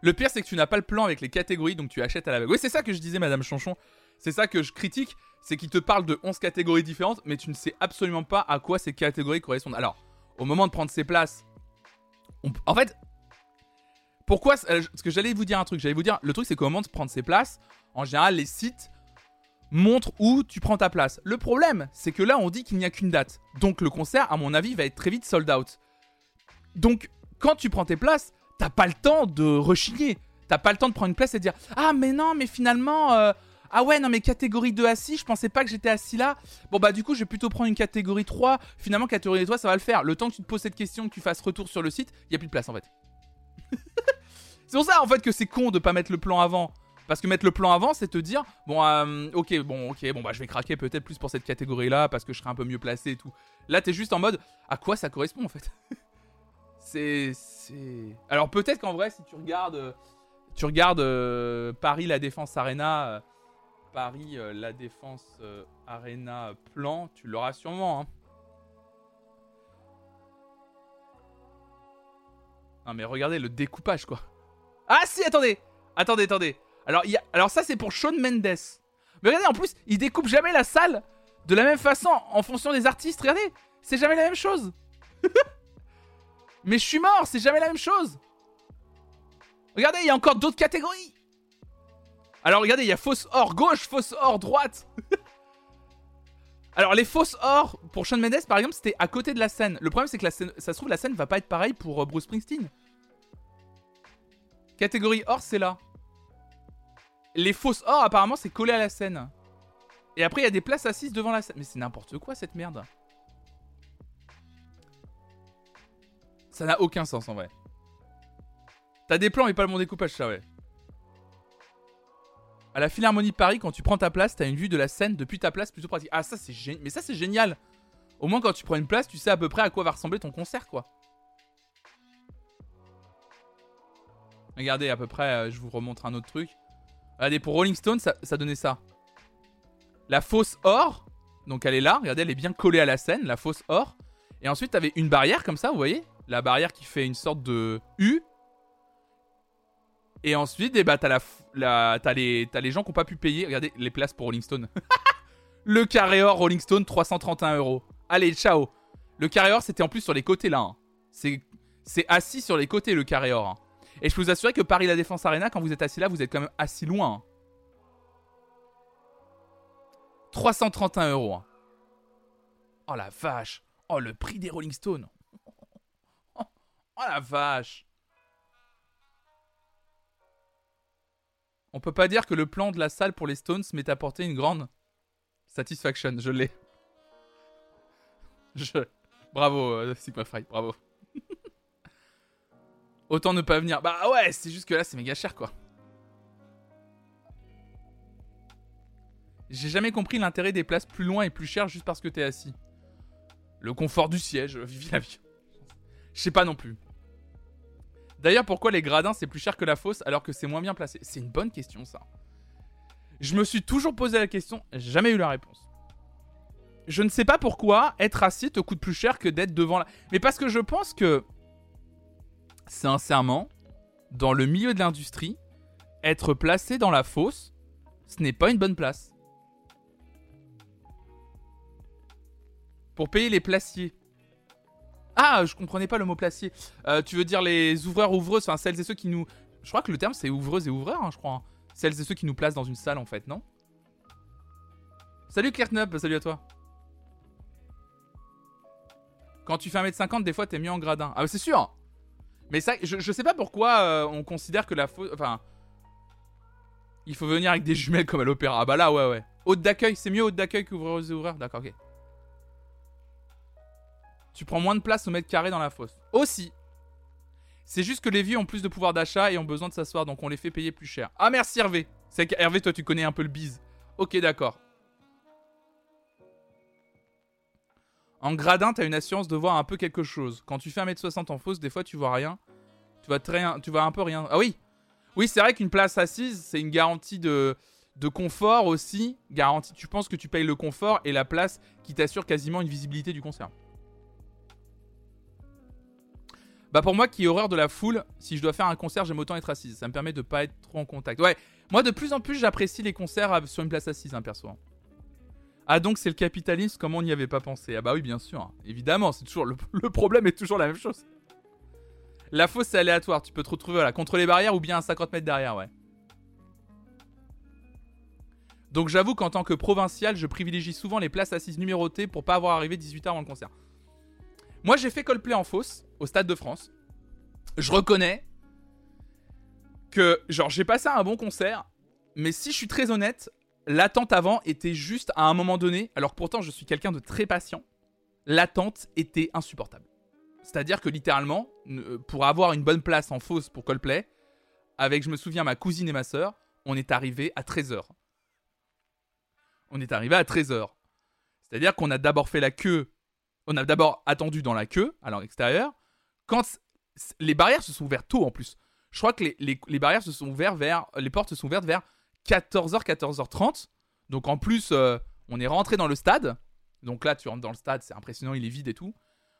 Le pire, c'est que tu n'as pas le plan avec les catégories, donc tu achètes à la vague. Oui, c'est ça que je disais, Madame Chanchon. C'est ça que je critique. C'est qu'il te parle de 11 catégories différentes, mais tu ne sais absolument pas à quoi ces catégories correspondent. Alors, au moment de prendre ses places, en fait, pourquoi euh, Parce que j'allais vous dire un truc. J'allais vous dire, le truc, c'est qu'au moment de prendre ses places, en général, les sites montrent où tu prends ta place. Le problème, c'est que là, on dit qu'il n'y a qu'une date. Donc, le concert, à mon avis, va être très vite sold out. Donc, quand tu prends tes places, t'as pas le temps de rechigner. T'as pas le temps de prendre une place et dire Ah, mais non, mais finalement. Euh, ah ouais, non, mais catégorie 2 assis, je pensais pas que j'étais assis là. Bon, bah, du coup, je vais plutôt prendre une catégorie 3. Finalement, catégorie 3, ça va le faire. Le temps que tu te poses cette question, que tu fasses retour sur le site, il y a plus de place en fait. C'est pour ça en fait que c'est con de pas mettre le plan avant. Parce que mettre le plan avant, c'est te dire bon, euh, ok, bon, ok, bon bah je vais craquer peut-être plus pour cette catégorie-là parce que je serai un peu mieux placé et tout. Là, t'es juste en mode à quoi ça correspond en fait? c'est. Alors peut-être qu'en vrai, si tu regardes, euh, Tu regardes euh, Paris La Défense Arena, Paris La Défense Arena plan, tu l'auras sûrement. Hein. Non mais regardez le découpage quoi. Ah si, attendez Attendez, attendez. Alors, ça c'est pour Shawn Mendes. Mais regardez, en plus, il découpe jamais la salle de la même façon en fonction des artistes. Regardez, c'est jamais la même chose. Mais je suis mort, c'est jamais la même chose. Regardez, il y a encore d'autres catégories. Alors regardez, il y a fausse or gauche, fausse or droite. Alors les fausses or pour Shawn Mendes par exemple, c'était à côté de la scène. Le problème c'est que la scène, ça se trouve la scène va pas être pareille pour euh, Bruce Springsteen. Catégorie or, c'est là. Les fausses or apparemment c'est collé à la scène. Et après il y a des places assises devant la scène. Mais c'est n'importe quoi cette merde. Ça n'a aucun sens en vrai. T'as des plans mais pas le bon découpage, ça ouais. À la Philharmonie de Paris, quand tu prends ta place, t'as une vue de la scène depuis ta place plutôt pratique. Ah ça c'est génial. Mais ça c'est génial. Au moins quand tu prends une place, tu sais à peu près à quoi va ressembler ton concert quoi. Regardez à peu près, euh, je vous remontre un autre truc. Regardez pour Rolling Stone, ça, donnait ça. La fausse or, donc elle est là, regardez, elle est bien collée à la scène, la fausse or. Et ensuite, t'avais une barrière comme ça, vous voyez la barrière qui fait une sorte de U. Et ensuite, bah, t'as, les, gens qui n'ont pas pu payer. Regardez les places pour Rolling Stone. le carré or Rolling Stone, 331 euros. Allez, ciao. Le carré or, c'était en plus sur les côtés là. Hein. C'est, c'est assis sur les côtés le carré or. Hein. Et je peux vous assurer que Paris La Défense Arena, quand vous êtes assis là, vous êtes quand même assis loin. 331 hein. euros. Oh la vache. Oh le prix des Rolling Stones. Oh la vache On peut pas dire que le plan de la salle pour les Stones m'ait apporté une grande satisfaction. Je l'ai. Je... Bravo, euh, Sigma Fry, bravo. Autant ne pas venir. Bah ouais, c'est juste que là, c'est méga cher, quoi. J'ai jamais compris l'intérêt des places plus loin et plus chères juste parce que t'es assis. Le confort du siège, vive la vie. Je sais pas non plus. D'ailleurs, pourquoi les gradins c'est plus cher que la fosse alors que c'est moins bien placé? C'est une bonne question ça. Je me suis toujours posé la question, jamais eu la réponse. Je ne sais pas pourquoi être assis te coûte plus cher que d'être devant la. Mais parce que je pense que, sincèrement, dans le milieu de l'industrie, être placé dans la fosse, ce n'est pas une bonne place. Pour payer les placiers, ah, je comprenais pas le mot placier. Euh, tu veux dire les ouvreurs, ouvreuses, enfin celles et ceux qui nous. Je crois que le terme c'est ouvreuse et ouvreur, hein, je crois. Hein. Celles et ceux qui nous placent dans une salle en fait, non? Salut Claire salut à toi. Quand tu fais 1m50, des fois t'es mieux en gradin. Ah, c'est sûr Mais ça, je, sais pas pourquoi euh, on considère que la faute. Enfin. Il faut venir avec des jumelles comme à l'opéra. Ah bah là, ouais, ouais. Hôte d'accueil, c'est mieux hôte d'accueil qu'ouvreuse et ouvreur D'accord, ok. Tu prends moins de place au mètre carré dans la fosse. Aussi. C'est juste que les vieux ont plus de pouvoir d'achat et ont besoin de s'asseoir, donc on les fait payer plus cher. Ah merci Hervé. C'est Hervé, toi tu connais un peu le bise. Ok d'accord. En gradin, t'as une assurance de voir un peu quelque chose. Quand tu fais 1m60 en fosse, des fois tu vois rien. Tu vois, très, tu vois un peu rien. Ah oui Oui, c'est vrai qu'une place assise, c'est une garantie de, de confort aussi. Garantie, tu penses que tu payes le confort et la place qui t'assure quasiment une visibilité du concert. Bah pour moi qui ai horreur de la foule, si je dois faire un concert, j'aime autant être assise. Ça me permet de pas être trop en contact. Ouais, moi de plus en plus j'apprécie les concerts sur une place assise, hein, perso. Ah donc c'est le capitalisme comme on n'y avait pas pensé? Ah bah oui bien sûr, évidemment, c'est toujours le, problème est toujours la même chose. La fosse c'est aléatoire, tu peux te retrouver contre les barrières ou bien à 50 mètres derrière, ouais. Donc j'avoue qu'en tant que provincial, je privilégie souvent les places assises numérotées pour pas avoir arrivé 18h avant le concert. Moi j'ai fait Coldplay en fosse au Stade de France. Je reconnais que, genre, j'ai passé un bon concert, mais si je suis très honnête, l'attente avant était juste à un moment donné, alors pourtant je suis quelqu'un de très patient, l'attente était insupportable. C'est-à-dire que littéralement, euh, pour avoir une bonne place en fosse pour Coldplay, avec, je me souviens, ma cousine et ma soeur, on est arrivé à 13h. On est arrivé à 13h. C'est-à-dire qu'on a d'abord fait la queue, on a d'abord attendu dans la queue, à l'extérieur, quand les barrières se sont ouvertes tôt en plus. Je crois que les, barrières se sont ouvertes vers. Les portes se sont ouvertes vers 14h, 14h30. Donc en plus, euh, on est rentré dans le stade. Donc là, tu rentres dans le stade, c'est impressionnant, il est vide et tout.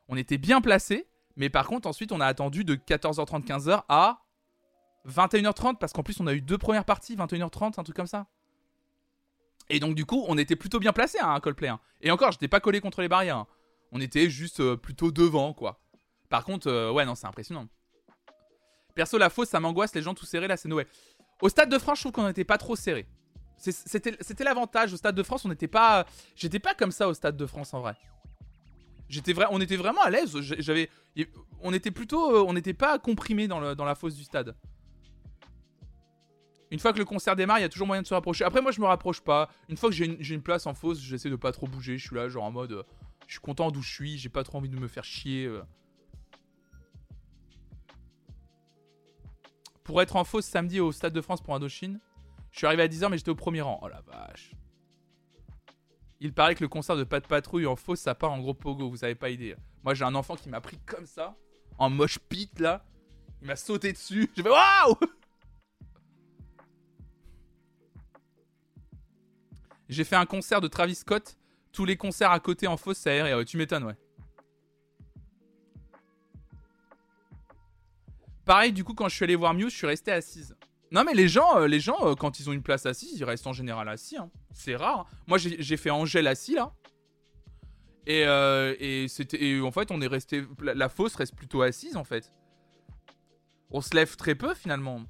On était bien placé. Mais par contre, ensuite, on a attendu de 14h30, 15h à 21h30. Parce qu'en plus, on a eu deux premières parties, 21h30, un truc comme ça. Et donc, du coup, on était plutôt bien placé à hein, Coldplay. Hein. Et encore, j'étais pas collé contre les barrières. Hein. On était juste euh, plutôt devant, quoi. Par contre, euh, ouais, non, c'est impressionnant. Perso, la fosse, ça m'angoisse, les gens tout serrés, là, c'est Noé. Au Stade de France, je trouve qu'on n'était pas trop serré. C'était l'avantage. Au Stade de France, on n'était pas. J'étais pas comme ça au Stade de France, en vrai. J'étais vrai, on était vraiment à l'aise. J'avais, on était plutôt, euh, on n'était pas comprimé dans, la fosse du stade. Une fois que le concert démarre, il y a toujours moyen de se rapprocher. Après, moi, je me rapproche pas. Une fois que j'ai une, place en fosse, j'essaie de pas trop bouger. Je suis là, genre en mode, euh, je suis content d'où je suis. J'ai pas trop envie de me faire chier. Pour être en fosse samedi au Stade de France pour Indochine, je suis arrivé à 10h, mais j'étais au premier rang. Oh la vache. Il paraît que le concert de de Patrouille en fausse, ça part en gros pogo, vous avez pas idée. Moi, j'ai un enfant qui m'a pris comme ça, en moche pit là. Il m'a sauté dessus. J'ai fait waouh J'ai fait un concert de Travis Scott. Tous les concerts à côté en fausse, ça aéré. tu m'étonnes, ouais. Pareil, du coup, quand je suis allé voir Muse, je suis resté assise. Non, mais les gens, euh, les gens euh, quand ils ont une place assise, ils restent en général assis. Hein. C'est rare. Hein. Moi, j'ai fait Angèle assis là. Et, euh, c'était, en fait, on est resté. La, fosse reste plutôt assise en fait. On se lève très peu finalement.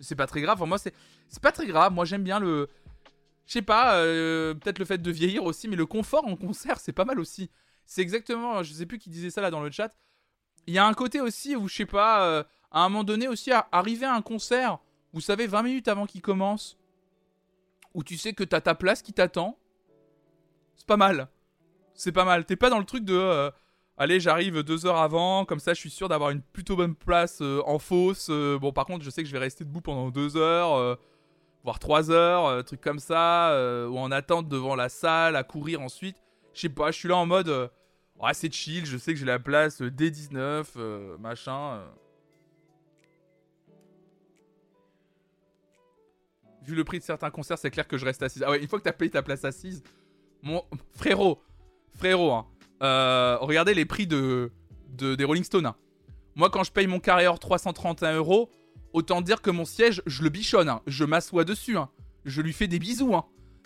C'est pas très grave. Pour moi, c'est, c'est pas très grave. Moi, j'aime bien le. Je sais pas, peut-être le fait de vieillir aussi, mais le confort en concert, c'est pas mal aussi. C'est exactement, je sais plus qui disait ça là dans le chat. Il y a un côté aussi où, je sais pas, à un moment donné aussi, arriver à un concert, vous savez, 20 minutes avant qu'il commence, où tu sais que t'as ta place qui t'attend, c'est pas mal. C'est pas mal. T'es pas dans le truc de. Euh, allez, j'arrive deux heures avant, comme ça je suis sûr d'avoir une plutôt bonne place euh, en fosse. Euh, bon, par contre, je sais que je vais rester debout pendant deux heures, voire trois heures, truc comme ça, ou en attente devant la salle, à courir ensuite. Je sais pas, je suis là en mode. Ouais, c'est chill, je sais que j'ai la place dès 19, machin. vu le prix de certains concerts, c'est clair que je reste assise. Ah ouais, une fois que t'as payé ta place assise, mon frérot, frérot, hein, euh, regardez les prix de, des Rolling Stones. Hein. Moi, quand je paye mon carré hors 331 euros, autant dire que mon siège, je le bichonne. Hein. Je m'assois dessus. Je lui fais des bisous.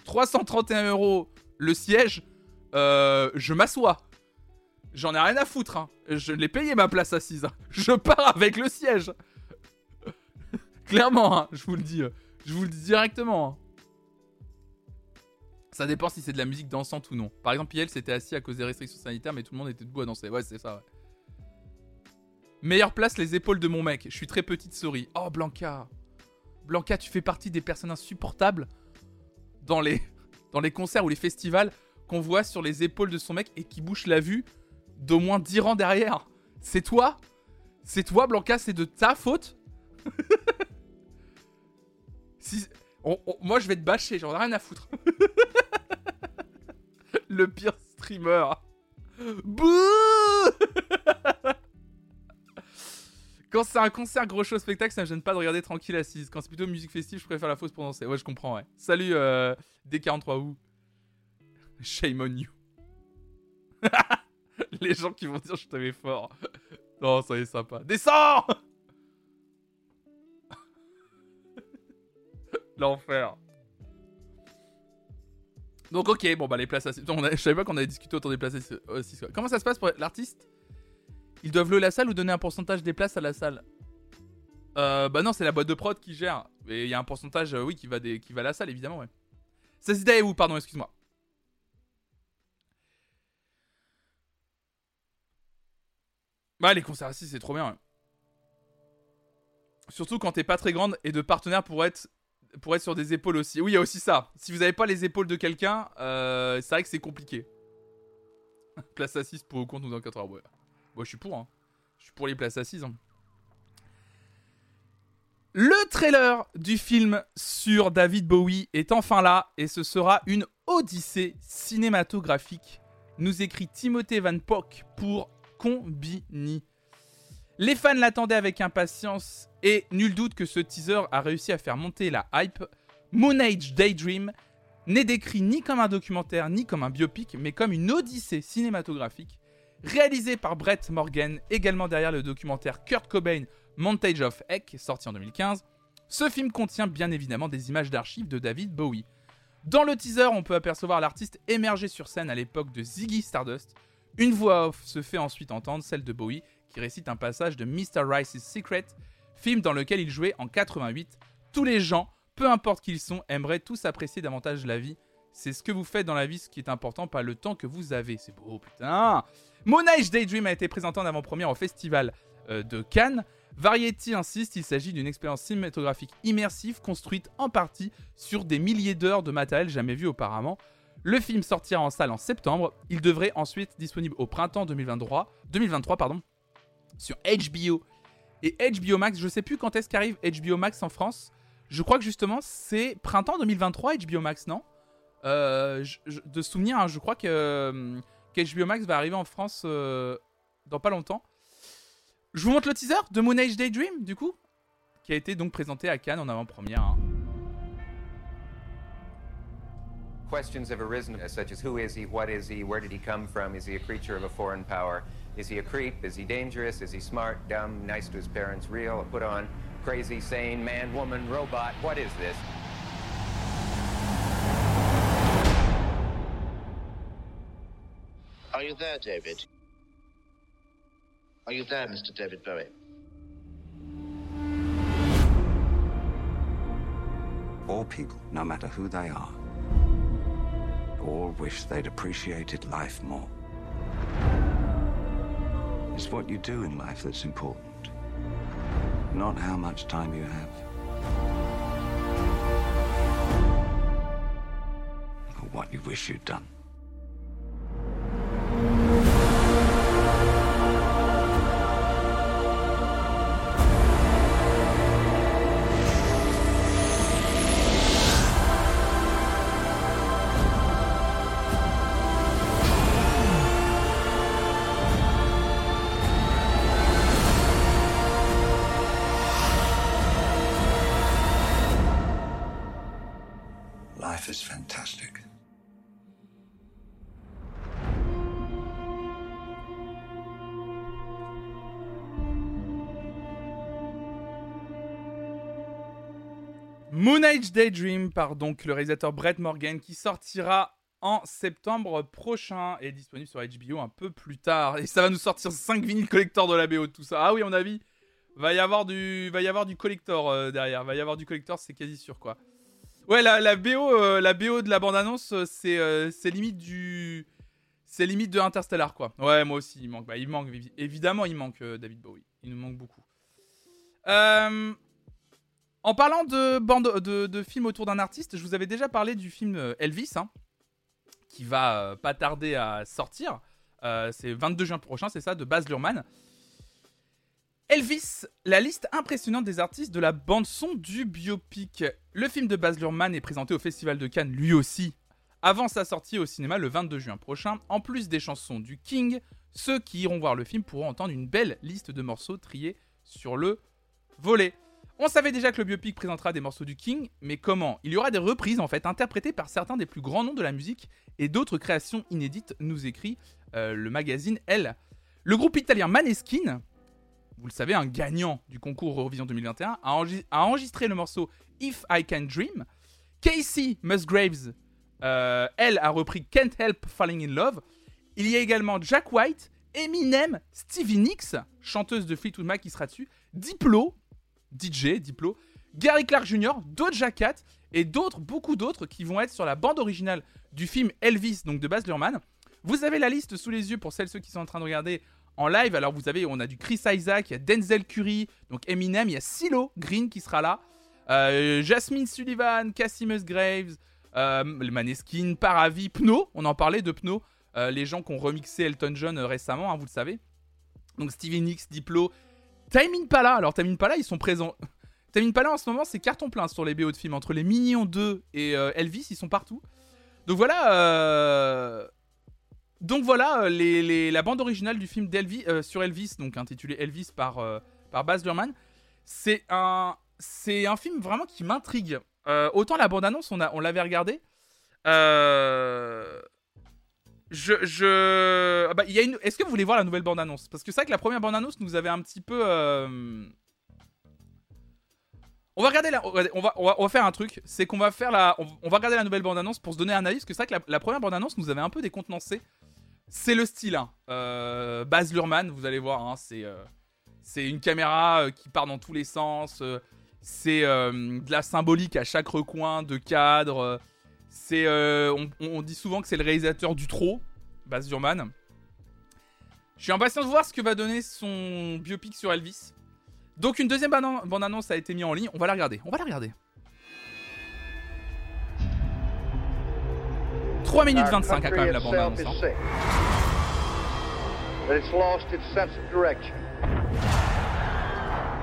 331 euros le siège, euh, je m'assois. J'en ai rien à foutre. Je l'ai payé ma place assise. Je pars avec le siège. Clairement, je vous le dis. Je vous le dis directement. Hein. Ça dépend si c'est de la musique dansante ou non. Par exemple, Piel s'était assis à cause des restrictions sanitaires, mais tout le monde était debout à danser. Ouais, c'est ça, ouais. Meilleure place, les épaules de mon mec. Je suis très petite souris. Oh, Blanca. Blanca, tu fais partie des personnes insupportables dans les, dans les concerts ou les festivals qu'on voit sur les épaules de son mec et qui bouche la vue d'au moins 10 rangs derrière. C'est toi C'est toi, Blanca C'est de ta faute moi, je vais te bâcher, j'en ai rien à foutre. le pire streamer. Bouh Quand c'est un concert gros show spectacle, ça me gêne pas de regarder tranquille assise. Quand c'est plutôt musique festive, je préfère la fausse pour danser. Ouais, je comprends. Salut euh, D43 ou Shame on you. Les gens qui vont dire je t'avais fort. Non, ça est sympa. Descends L'enfer. Donc ok, bon bah les places assises. je savais pas qu'on avait discuté autour des places assises. Comment ça se passe pour l'artiste? Ils doivent louer la salle ou donner un pourcentage des places à la salle? Euh, Bah non, c'est la boîte de prod qui gère. Et il y a un pourcentage, euh, oui, qui va, des, qui va à la salle, évidemment, ouais. C'est idée où Pardon, excuse-moi. Bah les concerts assises, c'est trop bien. Surtout quand t'es pas très grande et de partenaires pour être pour être sur des épaules aussi. Oui, il y a aussi ça. Si vous n'avez pas les épaules de quelqu'un, euh, c'est vrai que c'est compliqué. Place assise pour au compte ou dans 4 heures. Ouais. Moi, je suis pour. Hein. Je suis pour les places assises. Hein. Le trailer du film sur David Bowie est enfin là et ce sera une odyssée cinématographique. Nous écrit Timothée Van Pock pour Combini. Les fans l'attendaient avec impatience Et nul doute que ce teaser a réussi à faire monter la hype. Moon Age Daydream n'est décrit ni comme un documentaire ni comme un biopic, mais comme une odyssée cinématographique, réalisée par Brett Morgan, également derrière le documentaire Kurt Cobain Montage of Heck, sorti en 2015. Ce film contient bien évidemment des images d'archives de David Bowie. Dans le teaser, on peut apercevoir l'artiste émerger sur scène à l'époque de Ziggy Stardust. Une voix off se fait ensuite entendre, celle de Bowie, qui récite un passage de Mr. Rice's Secret, film dans lequel il jouait en 88. Tous les gens, peu importe qui ils sont, aimeraient tous apprécier davantage la vie. C'est ce que vous faites dans la vie ce qui est important, pas le temps que vous avez. C'est beau, putain. Monage Daydream a été présenté en avant-première au festival euh, de Cannes. Variety insiste, il s'agit d'une expérience cinématographique immersive construite en partie sur des milliers d'heures de matériel jamais vu auparavant. Le film sortira en salle en septembre. Il devrait ensuite être disponible au printemps 2023, 2023 pardon, sur HBO et HBO Max. Je sais plus quand est-ce qu'arrive HBO Max en France. Je crois que justement c'est printemps 2023 HBO Max, non? Euh, De souvenir, hein, je crois que euh, HBO Max va arriver en France euh, dans pas longtemps. Je vous montre le teaser de Moon Age Daydream, du coup, qui a été donc présenté à Cannes en avant-première. Hein. Questions have arisen, uh, such as who is he, what is he, where did he come from, is he a creature of a foreign power, is he a creep, is he dangerous, is he smart, dumb, nice to his parents, real, put on, crazy, sane, man, woman, robot, what is this? Are you there, David? Are you there, Mr. David Bowie? All people, no matter who they are, all wish they'd appreciated life more. It's what you do in life that's important, not how much time you have. Or what you wish you'd done. Moon Age Daydream par le réalisateur Brett Morgan qui sortira en septembre prochain et est disponible sur HBO un peu plus tard. Et ça va nous sortir 5 vinyles collector de la BO tout ça. Ah oui, on a vu. Va y avoir du, va y avoir du collector euh, derrière. Va y avoir du collector, c'est quasi sûr quoi. Ouais, la, BO, euh, la BO de la bande-annonce, euh, c'est, c'est limite du, c'est limite de Interstellar quoi. Ouais, moi aussi, il manque. Bah, il manque évidemment, il manque David Bowie. Il nous manque beaucoup. Euh, en parlant de, films autour d'un artiste, je vous avais déjà parlé du film euh, Elvis, hein, qui va euh, pas tarder à sortir. Euh, c'est 22 juin prochain, c'est ça, de Baz Luhrmann. Elvis, la liste impressionnante des artistes de la bande-son du biopic. Le film de Baz Luhrmann est présenté au Festival de Cannes lui aussi, avant sa sortie au cinéma le 22 juin prochain. En plus des chansons du King, ceux qui iront voir le film pourront entendre une belle liste de morceaux triés sur le volet. On savait déjà que le biopic présentera des morceaux du King, mais comment? Il y aura des reprises en fait, interprétées par certains des plus grands noms de la musique et d'autres créations inédites, nous écrit euh, le magazine Elle. Le groupe italien Maneskin, vous le savez, un gagnant du concours Eurovision 2021, a, enregistré le morceau If I Can Dream. Casey Musgraves, euh, elle, a repris Can't Help Falling in Love. Il y a également Jack White, Eminem, Stevie Nicks, chanteuse de Fleetwood Mac qui sera dessus, Diplo, DJ, Diplo, Gary Clark Jr., Doja Cat et d'autres, beaucoup d'autres qui vont être sur la bande originale du film Elvis, donc de Baz Luhrmann. Vous avez la liste sous les yeux pour celles ceux qui sont en train de regarder en live. Alors vous avez, on a du Chris Isaac, il y a Denzel Curry, donc Eminem, il y a Silo Green qui sera là, euh, Jasmine Sullivan, Cassie Musgraves, euh, Maneskin, Paravi, Pno, on en parlait de Pno, euh, les gens qui ont remixé Elton John récemment, hein, vous le savez. Donc Stevie Nicks, Diplo, Time Pala, alors Time Pala, ils sont présents. Time Pala en ce moment, c'est carton plein sur les BO de films. Entre les Minions 2 et euh, Elvis, ils sont partout. Donc voilà. Euh, donc voilà euh, la bande originale du film sur Elvis, donc intitulé Elvis par, par Baz Luhrmann. c'est un, film vraiment qui m'intrigue. Autant la bande-annonce, on, l'avait regardé. Je, je... Ah bah, une... Est-ce que vous voulez voir la nouvelle bande-annonce? Parce que c'est vrai que la première bande-annonce nous avait un petit peu... Euh, on va regarder la... on, va, on, va, faire un truc, c'est qu'on va faire la... On, va regarder la nouvelle bande-annonce pour se donner un avis, parce que c'est vrai que la, première bande-annonce nous avait un peu décontenancé. C'est le style, hein. Baz Luhrmann, vous allez voir, hein, c'est... C'est une caméra qui part dans tous les sens. C'est de la symbolique à chaque recoin de cadre. C'est, euh, on, dit souvent que c'est le réalisateur du trop, Baz Luhrmann. Je suis impatient de voir ce que va donner son biopic sur Elvis. Donc une deuxième bande-annonce a été mise en ligne. On va la regarder. On va la regarder. 3 minutes 25 a quand même la bande-annonce. Hein.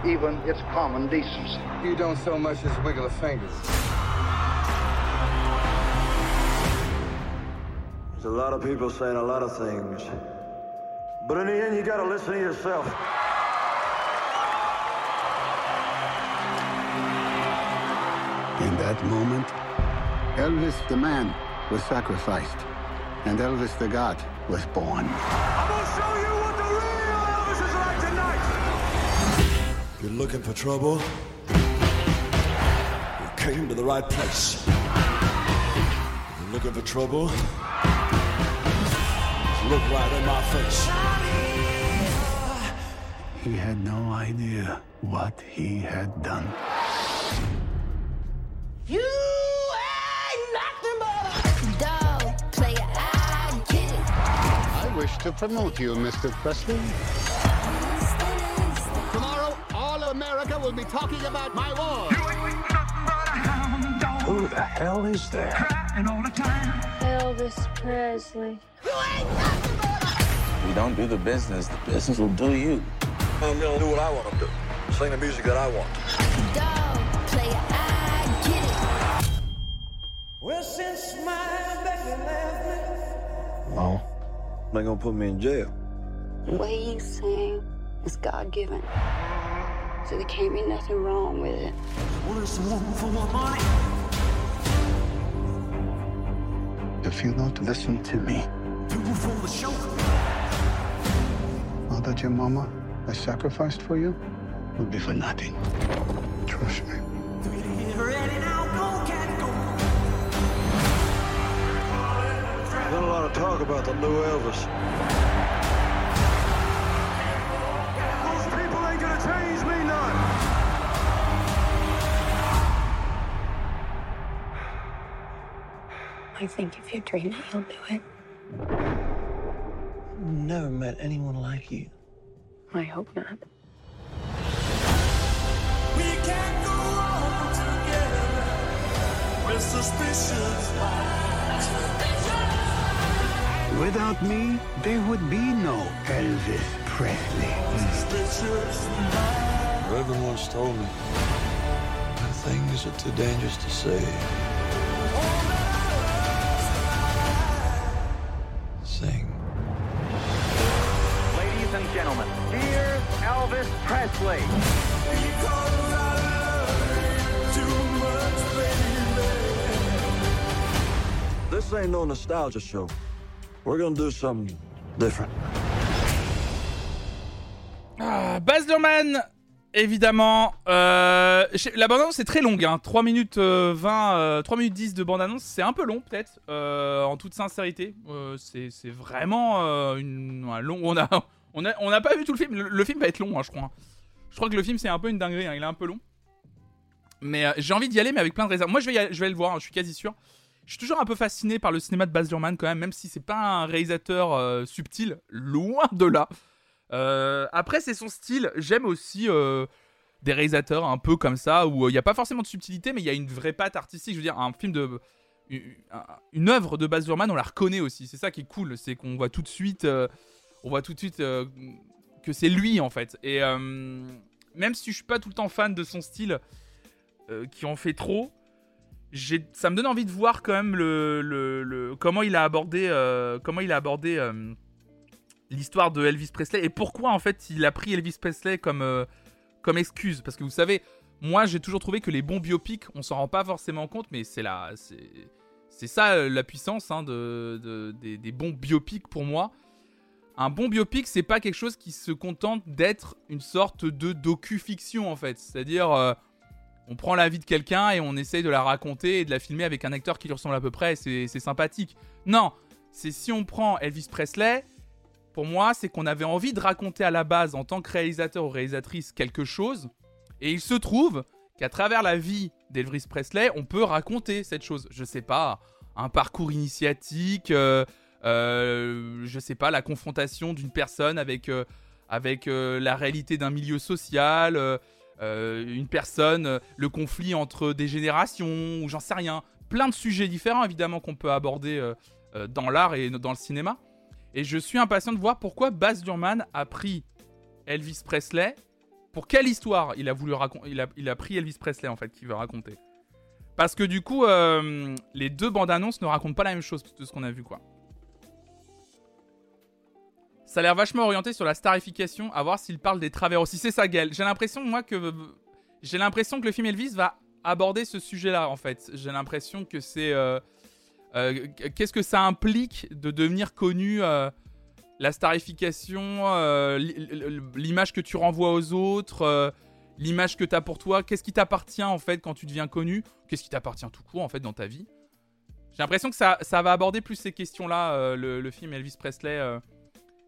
Even its common decency. You don't so much as wiggle a finger. There's a lot of people saying a lot of things. But in the end, you gotta listen to yourself. In that moment, Elvis the man was sacrificed, and Elvis the God was born. I'm gonna show you what the real Elvis is like tonight! If you're looking for trouble, you came to the right place. If you're looking for trouble, look right in my face. He had no idea what he had done. You ain't nothing but a dog player. I get it. I wish to promote you, Mr. Presley. Tomorrow, all of America will be talking about my war. Who the hell is there? Elvis Presley. You don't do the business, the business will do you. I'm gonna do what I want to do. Sing the music that I want. Dog, play I get it. Well, since my baby left me. Well, they gonna put me in jail. The way you sing is God given. So there can't be nothing wrong with it. Well, there's someone for my money. If you don't listen to me, all that your mama has sacrificed for you will be for nothing. Trust me. Been a lot of talk about the new Elvis. Those people ain't gonna change me I think if you dream it, you'll do it. I've Never met anyone like you. I hope not. We can't go on together with suspicious Without me, there would be no Elvis Presley. Reverend once told me, things are too dangerous to say. Elvis Presley. This ain't no nostalgia show. We're gonna do something different. Ah, Baz Luhrmann, évidemment. Euh, la bande-annonce est très longue, hein. 3 minutes 20, euh, 3 euh, minutes 10 de bande-annonce, c'est un peu long peut-être, euh, en toute sincérité. Euh, c'est vraiment une, un long... On a, on n'a pas vu tout le film. Le, film va être long, hein, je crois. Je crois que le film, c'est un peu une dinguerie. Hein, il est un peu long. Mais euh, j'ai envie d'y aller, mais avec plein de réserves. Moi, je vais, je vais le voir, hein, je suis quasi sûr. Je suis toujours un peu fasciné par le cinéma de Baz Luhrmann, quand même, même si c'est pas un réalisateur euh, subtil, loin de là. Euh, après, c'est son style. J'aime aussi des réalisateurs un peu comme ça, où il n'y a pas forcément de subtilité, mais il y a une vraie patte artistique. Je veux dire, un film de. Une, œuvre de Baz Luhrmann, on la reconnaît aussi. C'est ça qui est cool, c'est qu'on voit tout de suite on voit tout de suite euh, que c'est lui en fait. Et euh, même si je suis pas tout le temps fan de son style, euh, qui en fait trop, ça me donne envie de voir quand même le, comment il a abordé, comment il a abordé l'histoire de Elvis Presley et pourquoi en fait il a pris Elvis Presley comme excuse. Parce que vous savez, moi j'ai toujours trouvé que les bons biopics, on s'en rend pas forcément compte, mais c'est c'est ça la puissance hein, de, des, bons biopics pour moi. Un bon biopic, c'est pas quelque chose qui se contente d'être une sorte de docu-fiction en fait. C'est-à-dire, euh, on prend la vie de quelqu'un et on essaye de la raconter et de la filmer avec un acteur qui lui ressemble à peu près c'est sympathique. Non, c'est si on prend Elvis Presley, pour moi, c'est qu'on avait envie de raconter à la base, en tant que réalisateur ou réalisatrice, quelque chose. Et il se trouve qu'à travers la vie d'Elvis Presley, on peut raconter cette chose. Je sais pas, un parcours initiatique, euh, je sais pas, la confrontation d'une personne avec, euh, avec la réalité d'un milieu social, une personne, le conflit entre des générations, ou j'en sais rien. Plein de sujets différents, évidemment, qu'on peut aborder dans l'art et dans le cinéma. Et je suis impatient de voir pourquoi Baz Luhrmann a pris Elvis Presley. Pour quelle histoire il a voulu raconter il a, il a pris Elvis Presley en fait qu'il veut raconter? Parce que du coup, euh, les deux bandes annonces ne racontent pas la même chose de ce qu'on a vu quoi. Ça a l'air vachement orienté sur la starification, à voir s'il parle des travers aussi. C'est ça, Gaël. J'ai l'impression, moi, que. Le film Elvis va aborder ce sujet-là, en fait. J'ai l'impression que c'est. Euh, euh, qu'est-ce que ça implique de devenir connu euh, La starification, l'image que tu renvoies aux autres, l'image que tu as pour toi, qu'est-ce qui t'appartient en fait quand tu deviens connu? Qu'est-ce qui t'appartient tout court en fait dans ta vie? J'ai l'impression que ça, ça, va aborder plus ces questions-là, le, film Elvis Presley.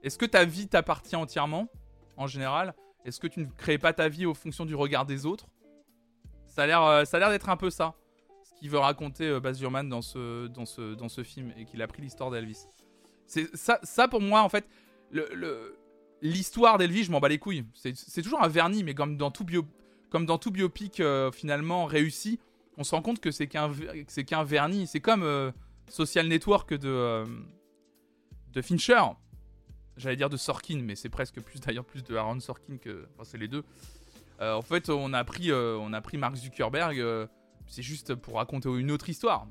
Est-ce que ta vie t'appartient entièrement, en général? Est-ce que tu ne crées pas ta vie aux fonctions du regard des autres? Ça a l'air d'être un peu ça qu'il veut raconter euh, Baz dans ce, ce, ce film et qu'il a pris l'histoire d'Elvis. Ça, pour moi en fait, l'histoire d'Elvis, je m'en bats les couilles. C'est toujours un vernis, mais comme dans tout bio, comme dans tout biopic euh, finalement réussi, on se rend compte que c'est qu'un c'est vernis. C'est comme euh, Social Network de Fincher. J'allais dire de Sorkin, mais c'est presque plus d'ailleurs plus de Aaron Sorkin que enfin, c'est les deux. en fait, on a pris on a pris Mark Zuckerberg c'est juste pour raconter une autre histoire.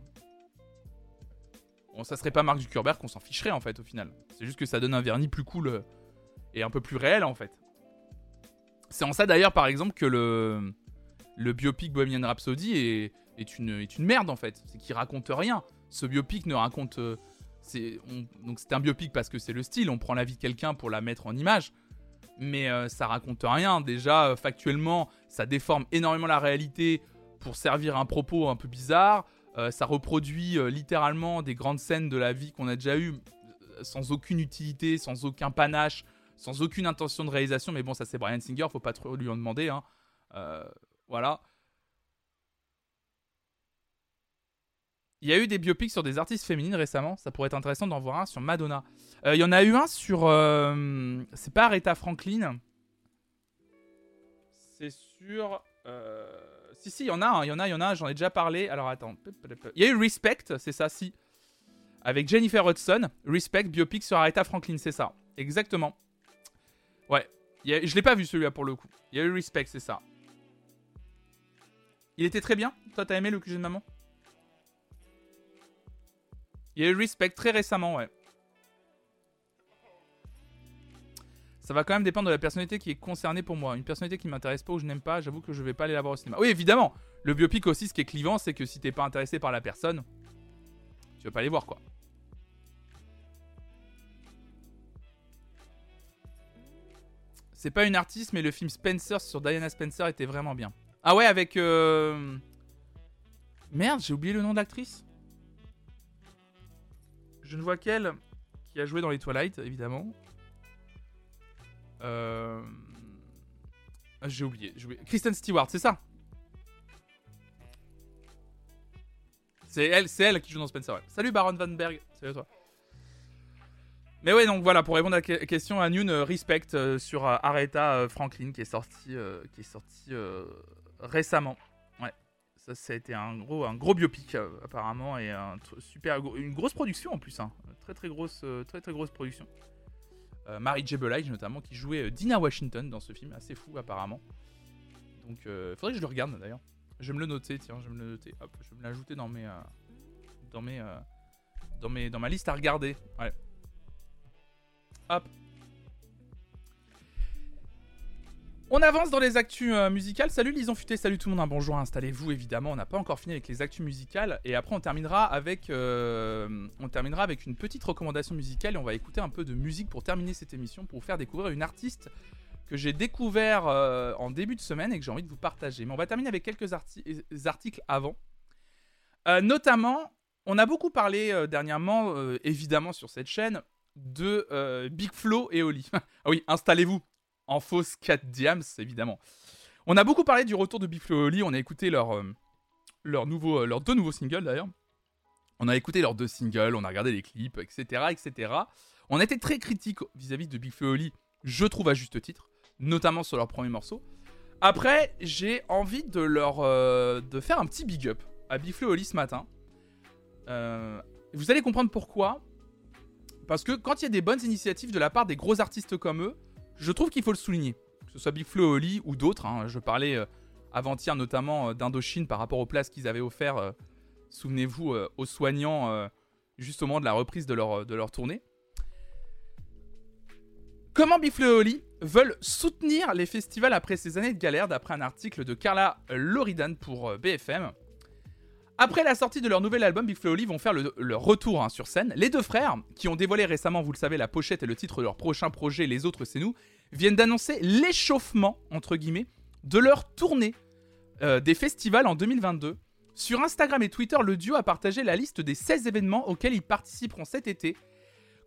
Bon, ça serait pas Mark Zuckerberg qu'on s'en ficherait en fait au final. C'est juste que ça donne un vernis plus cool euh, et un peu plus réel en fait. C'est en ça d'ailleurs par exemple que le, le biopic Bohemian Rhapsody est, est, une, est une merde en fait. C'est qu'il raconte rien. Ce biopic ne raconte. Euh, donc c'est un biopic parce que c'est le style. On prend la vie de quelqu'un pour la mettre en image. Mais euh, ça raconte rien. Déjà, factuellement, ça déforme énormément la réalité pour servir un propos un peu bizarre. Euh, ça reproduit euh, littéralement des grandes scènes de la vie qu'on a déjà eues euh, sans aucune utilité, sans aucun panache, sans aucune intention de réalisation. Mais bon, ça c'est Brian Singer, faut pas trop lui en demander. Hein. voilà. Il y a eu des biopics sur des artistes féminines récemment. Ça pourrait être intéressant d'en voir un sur Madonna. Il y en a eu un sur. c'est pas Aretha Franklin. C'est sur. Si, si, il y en a, il y en a, il y en a, j'en ai déjà parlé. Alors attends. Il y a eu Respect, c'est ça, si. Avec Jennifer Hudson. Respect, biopic sur Aretha Franklin, c'est ça. Exactement. Ouais. je l'ai pas vu celui-là pour le coup. Il y a eu Respect, c'est ça. Il était très bien. Toi, t'as aimé le QG de maman? Il y a eu Respect très récemment, ouais. ça va quand même dépendre de la personnalité qui est concernée pour moi. Une personnalité qui m'intéresse pas ou je n'aime pas, j'avoue que je vais pas aller la voir au cinéma. Oui, évidemment. Le biopic aussi, ce qui est clivant, c'est que si t'es pas intéressé par la personne, tu vas pas aller voir quoi. C'est pas une artiste, mais le film Spencer sur Diana Spencer était vraiment bien. Ah ouais, avec. Euh, merde, j'ai oublié le nom de l'actrice. Je ne vois qu'elle qui a joué dans les Twilight, évidemment. Euh... Ah, j'ai oublié. Kristen Stewart, c'est ça? C'est elle, c'est elle qui joue dans Spencer. Salut Baron Van Berg. Salut à toi. Mais ouais, donc voilà, pour répondre à la question, à Nune, euh, Respect euh, sur euh, Aretha Franklin qui est sorti, qui est sorti récemment. Ouais, ça, ça a été un gros, un gros biopic apparemment et super, une grosse production en plus, hein. très très grosse, très très grosse production. Euh, Mary J. Blige notamment, qui jouait euh, Dina Washington dans ce film, assez fou apparemment. Donc euh, faudrait que je le regarde d'ailleurs. Je vais me le noter, tiens, je vais me le noter. Hop, je vais me l'ajouter dans mes, dans mes, dans mes, dans ma liste à regarder. Ouais. Hop. On avance dans les actus euh, musicales. Salut Lison Futé, salut tout le monde, un bonjour, installez-vous évidemment. On n'a pas encore fini avec les actus musicales et après on terminera avec euh, on terminera avec une petite recommandation musicale et on va écouter un peu de musique pour terminer cette émission pour vous faire découvrir une artiste que j'ai découvert euh, en début de semaine et que j'ai envie de vous partager. Mais on va terminer avec quelques articles avant. notamment, on a beaucoup parlé dernièrement, évidemment sur cette chaîne, de Big Flo et Oli. ah oui, installez-vous, en fausse 4 diams, évidemment. On a beaucoup parlé du retour de Big Oli, on a écouté leur, euh, nouveau, euh, leurs deux nouveaux singles d'ailleurs. On a écouté leurs deux singles, on a regardé les clips, etc. etc. On a été très critique vis-à-vis de Big Oli, je trouve à juste titre, notamment sur leur premier morceau. Après, j'ai envie de leur euh, faire un petit big up à Big Oli ce matin. vous allez comprendre pourquoi. Parce que quand il y a des bonnes initiatives de la part des gros artistes comme eux, je trouve qu'il faut le souligner. Que ce soit Big Flo Oli ou d'autres. Hein. je parlais euh, avant-hier notamment euh, d'Indochine par rapport aux places qu'ils avaient offertes, euh, souvenez-vous, aux soignants juste au moment de la reprise de leur, tournée. Comment et Oli veulent soutenir les festivals après ces années de galère, d'après un article de Carla Loridan pour BFM. Après la sortie de leur nouvel album, Big Flo et Oli vont faire le, leur retour hein, sur scène. Les deux frères, qui ont dévoilé récemment, vous le savez, la pochette et le titre de leur prochain projet, Les Autres C'est Nous, viennent d'annoncer l'échauffement, entre guillemets, de leur tournée euh, des festivals en 2022. Sur Instagram et Twitter, le duo a partagé la liste des 16 événements auxquels ils participeront cet été.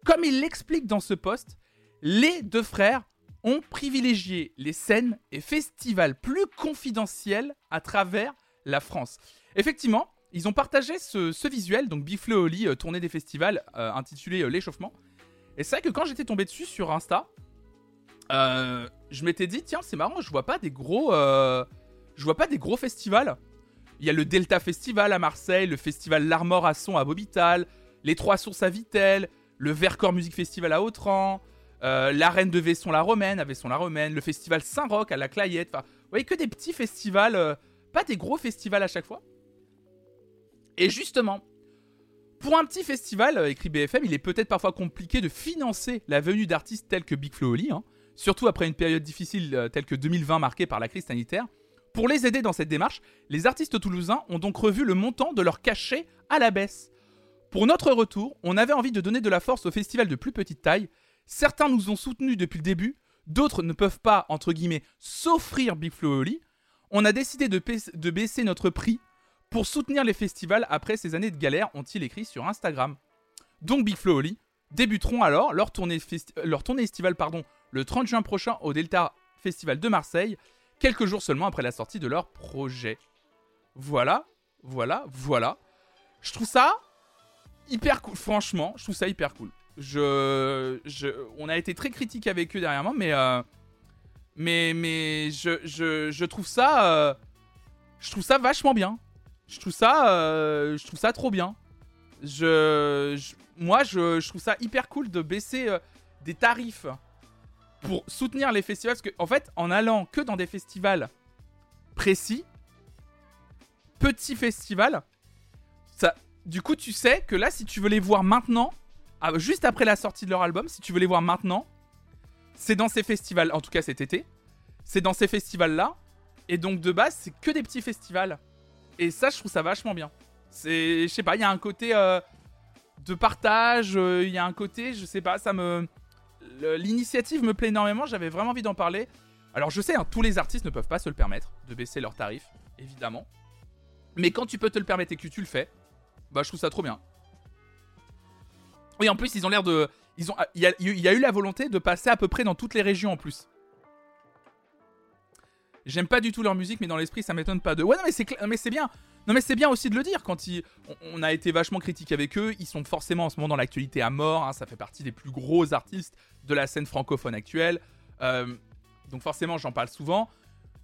Comme il l'explique dans ce post, les deux frères ont privilégié les scènes et festivals plus confidentiels à travers la France. Effectivement, ils ont partagé ce, visuel, donc Bifle Oli, euh, tournée des festivals, euh, intitulé euh, L'échauffement. Et c'est vrai que quand j'étais tombé dessus sur Insta, je m'étais dit, tiens, c'est marrant, je vois pas des gros. je vois pas des gros festivals. Il y a le Delta Festival à Marseille, le festival L'Armor à Son à Bobital, les Trois Sources à Vitel, le Vercors Music Festival à Autran, l'arène de Vaisson-la Romaine à Vaisson-la Romaine, le festival Saint-Roch à la Clayette. Enfin, vous voyez que des petits festivals, pas des gros festivals à chaque fois. Et justement, pour un petit festival, euh, écrit BFM, il est peut-être parfois compliqué de financer la venue d'artistes tels que Big Flo Oli, hein, surtout après une période difficile euh, telle que 2020 marquée par la crise sanitaire. Pour les aider dans cette démarche, les artistes toulousains ont donc revu le montant de leur cachet à la baisse. Pour notre retour, on avait envie de donner de la force aux festivals de plus petite taille. Certains nous ont soutenus depuis le début, d'autres ne peuvent pas, entre guillemets, s'offrir Big Flo Oli. On a décidé de baisser notre prix pour soutenir les festivals après ces années de galère, ont-ils écrit sur Instagram. Donc Big Flo Oli débuteront alors leur tournée, euh, estivale pardon, le 30 juin prochain au Delta Festival de Marseille, quelques jours seulement après la sortie de leur projet. Voilà, voilà, voilà. Je trouve ça hyper cool, franchement, je trouve ça hyper cool. Je, je, on a été très critique avec eux dernièrement, mais, euh, mais, mais je, je, je trouve ça, euh, je trouve ça vachement bien je trouve ça, euh, je trouve ça trop bien. Je, moi, je, trouve ça hyper cool de baisser euh, des tarifs pour soutenir les festivals. Parce qu'en en fait, en allant que dans des festivals précis, petits festivals, ça, du coup, tu sais que là, si tu veux les voir maintenant, ah, juste après la sortie de leur album, si tu veux les voir maintenant, c'est dans ces festivals, en tout cas cet été, c'est dans ces festivals-là. Et donc de base, c'est que des petits festivals. Et ça, je trouve ça vachement bien. C'est, je sais pas, il y a un côté euh, de partage, euh, il y a un côté, je sais pas, ça me. L'initiative me plaît énormément, j'avais vraiment envie d'en parler. Alors je sais, hein, tous les artistes ne peuvent pas se le permettre de baisser leurs tarifs, évidemment. Mais quand tu peux te le permettre et que tu le fais, bah je trouve ça trop bien. Oui, en plus, ils ont l'air de. Ils ont, il, y a, il y a eu la volonté de passer à peu près dans toutes les régions en plus. J'aime pas du tout leur musique, mais dans l'esprit, ça m'étonne pas de. Ouais, non, mais c'est mais c'est bien. Non, mais c'est bien aussi de le dire. Quand ils... on, a été vachement critique avec eux, ils sont forcément en ce moment dans l'actualité à mort. Hein. ça fait partie des plus gros artistes de la scène francophone actuelle. Euh, donc forcément, j'en parle souvent.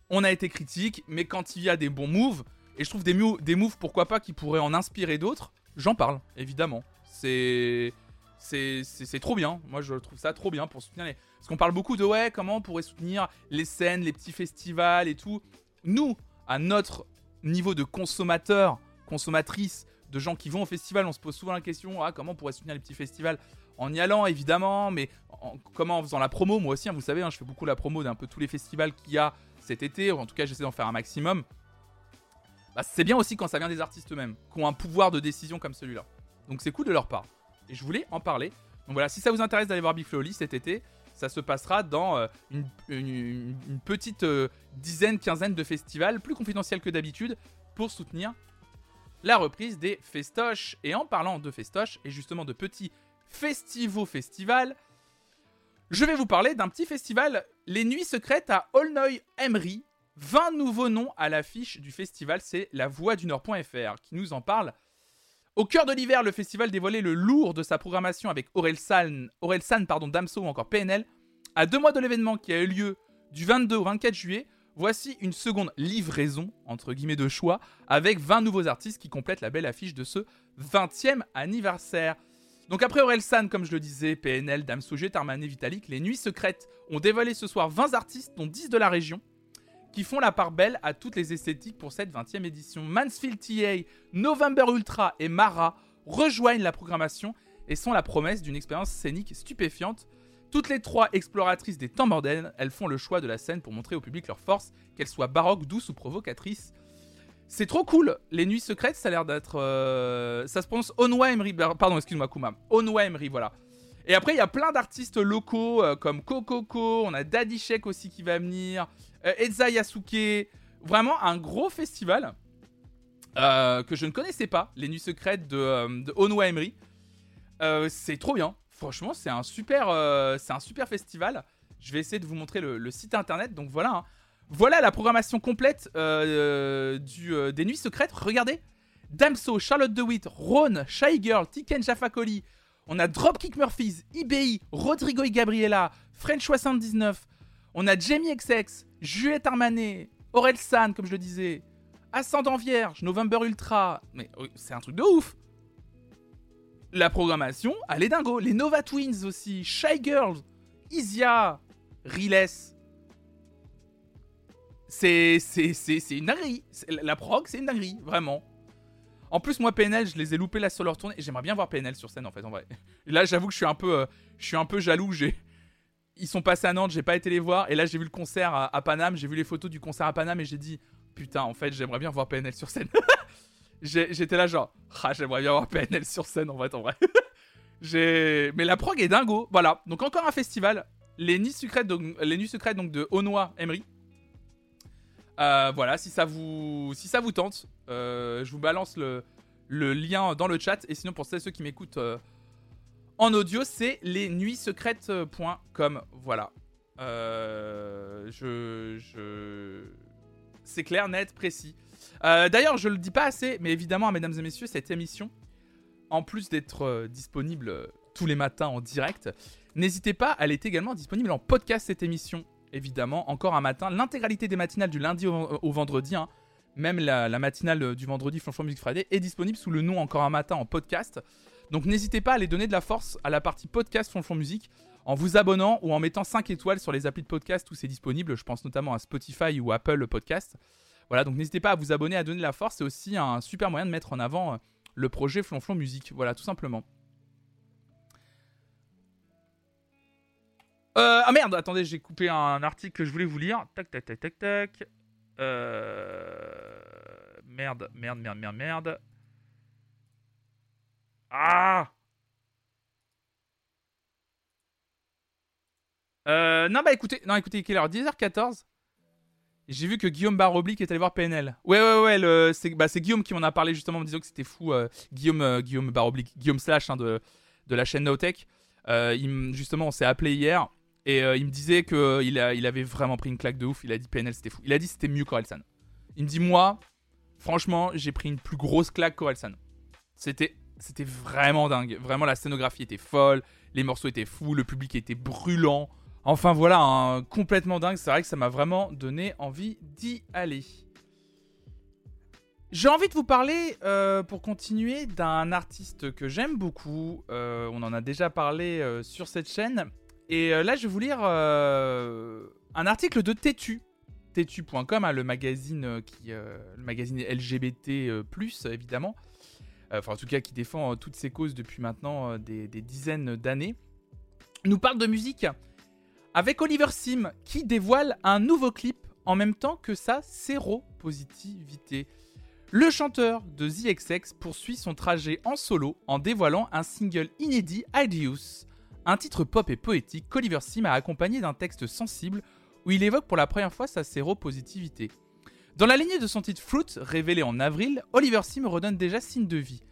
On a été critique, mais quand il y a des bons moves, et je trouve des, des moves, pourquoi pas, qui pourraient en inspirer d'autres, j'en parle, évidemment. C'est c'est trop bien. Moi, je trouve ça trop bien pour soutenir les. Parce qu'on parle beaucoup de ouais, comment on pourrait soutenir les scènes, les petits festivals et tout. Nous, à notre niveau de consommateur, consommatrice de gens qui vont au festival. On se pose souvent la question ah, comment on pourrait soutenir les petits festivals? En y allant, évidemment, mais comment en faisant la promo Moi aussi, hein, vous savez, hein, je fais beaucoup la promo d'un peu tous les festivals qu'il y a cet été, en tout cas, j'essaie d'en faire un maximum. Bah, c'est bien aussi quand ça vient des artistes eux-mêmes, qui ont un pouvoir de décision comme celui-là. Donc c'est cool de leur part. Et je voulais en parler. Donc voilà, si ça vous intéresse d'aller voir Big Flo cet été, ça se passera dans euh, une, petite euh, dizaine, quinzaine de festivals, plus confidentiels que d'habitude, pour soutenir la reprise des festoches. Et en parlant de festoches, et justement de petits festivals festivals, je vais vous parler d'un petit festival, les Nuits Secrètes à Aulnoy Emery. 20 nouveaux noms à l'affiche du festival, c'est la voix du Nord.fr qui nous en parle. Au cœur de l'hiver, le festival dévoilait le lourd de sa programmation avec Aurel San, pardon, Damso ou encore PNL. À deux mois de l'événement qui a eu lieu du 22 au 24 juillet, voici une seconde livraison, entre guillemets de choix, avec 20 nouveaux artistes qui complètent la belle affiche de ce 20e anniversaire. Donc après Aurel San, comme je le disais, PNL, Damso, Tarman et Vitalik, les Nuits Secrètes ont dévoilé ce soir 20 artistes, dont 10 de la région qui font la part belle à toutes les esthétiques pour cette 20e édition. Mansfield TA, November Ultra et Mara rejoignent la programmation et sont la promesse d'une expérience scénique stupéfiante. Toutes les trois exploratrices des temps modernes, elles font le choix de la scène pour montrer au public leur force, qu'elles soient baroques, douces ou provocatrices. C'est trop cool. Les nuits secrètes, ça a l'air d'être. Euh, ça se prononce Onwa Emery. Pardon, excuse-moi, Kuma. Onwa Emery, voilà. Et après, il y a plein d'artistes locaux euh, comme Kokoko, on a Daddy Shek aussi qui va venir, euh, Eza Yasuke. Vraiment un gros festival euh, que je ne connaissais pas, les nuits secrètes de, de Onwa Emery. c'est trop bien. Franchement, c'est un super, c'est un super festival. Je vais essayer de vous montrer le, site internet. Donc voilà, hein. voilà la programmation complète des nuits secrètes. Regardez, Damso, Charlotte DeWitt, Ron, Shy Girl, Tiken Jafakoli, on a Dropkick Murphys, IBI, Rodrigo y Gabriela, French79. On a Jamie XX, Juliette Armanet, Aurel San, comme je le disais. Ascendant Vierge, November Ultra. Mais c'est un truc de ouf. La programmation, elle dingo. Les Nova Twins aussi, Shy Girls, Isia, Riles. C'est, une dinguerie. La prog, c'est une dinguerie, vraiment. En plus, moi, PNL, je les ai loupés sur leur tournée. J'aimerais bien voir PNL sur scène, en fait, en vrai. là, j'avoue que je suis un peu, euh, je suis un peu jaloux. J'ai... Ils sont passés à Nantes, j'ai pas été les voir. Et là, j'ai vu le concert à, Paname. J'ai vu les photos du concert à Paname et j'ai dit, putain, en fait, j'aimerais bien voir PNL sur scène. J'étais là, genre, ah, j'aimerais bien voir PNL sur scène, en fait, en vrai. Mais la prog est dingo. Voilà. Donc, encore un festival. Les Nuits Secrètes, donc, les Nuits Secrètes, donc de Onoa Emery. Euh, voilà, si ça vous, si ça vous tente, euh, je vous balance le, lien dans le chat. Et sinon, pour ceux qui m'écoutent euh, en audio, c'est lesnuitsecrètes.com. Voilà. je, je... C'est clair, net, précis. D'ailleurs, je le dis pas assez, mais évidemment, mesdames et messieurs, cette émission, en plus d'être disponible tous les matins en direct, n'hésitez pas, elle est également disponible en podcast cette émission évidemment, encore un matin. L'intégralité des matinales du lundi au, vendredi, hein, même la, matinale euh, du vendredi Flonflon Music Friday, est disponible sous le nom Encore un matin en podcast. Donc n'hésitez pas à aller donner de la force à la partie podcast Flonflon Music en vous abonnant ou en mettant 5 étoiles sur les applis de podcast où c'est disponible. Je pense notamment à Spotify ou Apple Podcast. Voilà, donc n'hésitez pas à vous abonner, à donner de la force. C'est aussi un super moyen de mettre en avant euh, le projet Flonflon Music. Voilà, tout simplement. Euh, ah merde, attendez, j'ai coupé un article que je voulais vous lire. Tac, tac, tac, tac, tac. Euh... Merde, merde, merde, merde, merde. Ah euh, non, bah écoutez, non, écoutez, quelle heure 10h14 J'ai vu que Guillaume Baroblique est allé voir PNL. Ouais, ouais, ouais, c'est, bah, Guillaume qui m'en a parlé justement en me disant que c'était fou. Euh, Guillaume, euh, Guillaume Guillaume Slash hein, de, la chaîne Notech. justement, on s'est appelé hier et euh, il me disait qu'il euh, il avait vraiment pris une claque de ouf. Il a dit PNL c'était fou. Il a dit c'était mieux qu'Orelsan. Il me dit moi, franchement, j'ai pris une plus grosse claque qu'Orelsan. C'était vraiment dingue. Vraiment la scénographie était folle, les morceaux étaient fous, le public était brûlant. Enfin voilà, complètement dingue. C'est vrai que ça m'a vraiment donné envie d'y aller. J'ai envie de vous parler, euh, pour continuer, d'un artiste que j'aime beaucoup. on en a déjà parlé sur cette chaîne. Et euh, là, je vais vous lire euh, un article de Tétu. Tétu.com, hein, le magazine euh, le magazine LGBT+, évidemment. enfin en tout cas qui défend toutes ces causes depuis maintenant des, dizaines d'années, nous parle de musique avec Oliver Sim qui dévoile un nouveau clip en même temps que sa séropositivité. Le chanteur de The poursuit son trajet en solo en dévoilant un single inédit Ideus, un titre pop et poétique qu'Oliver Sim a accompagné d'un texte sensible où il évoque pour la première fois sa séropositivité. Dans la lignée de son titre Fruit, révélé en avril, Oliver Sim redonne déjà signe de vie.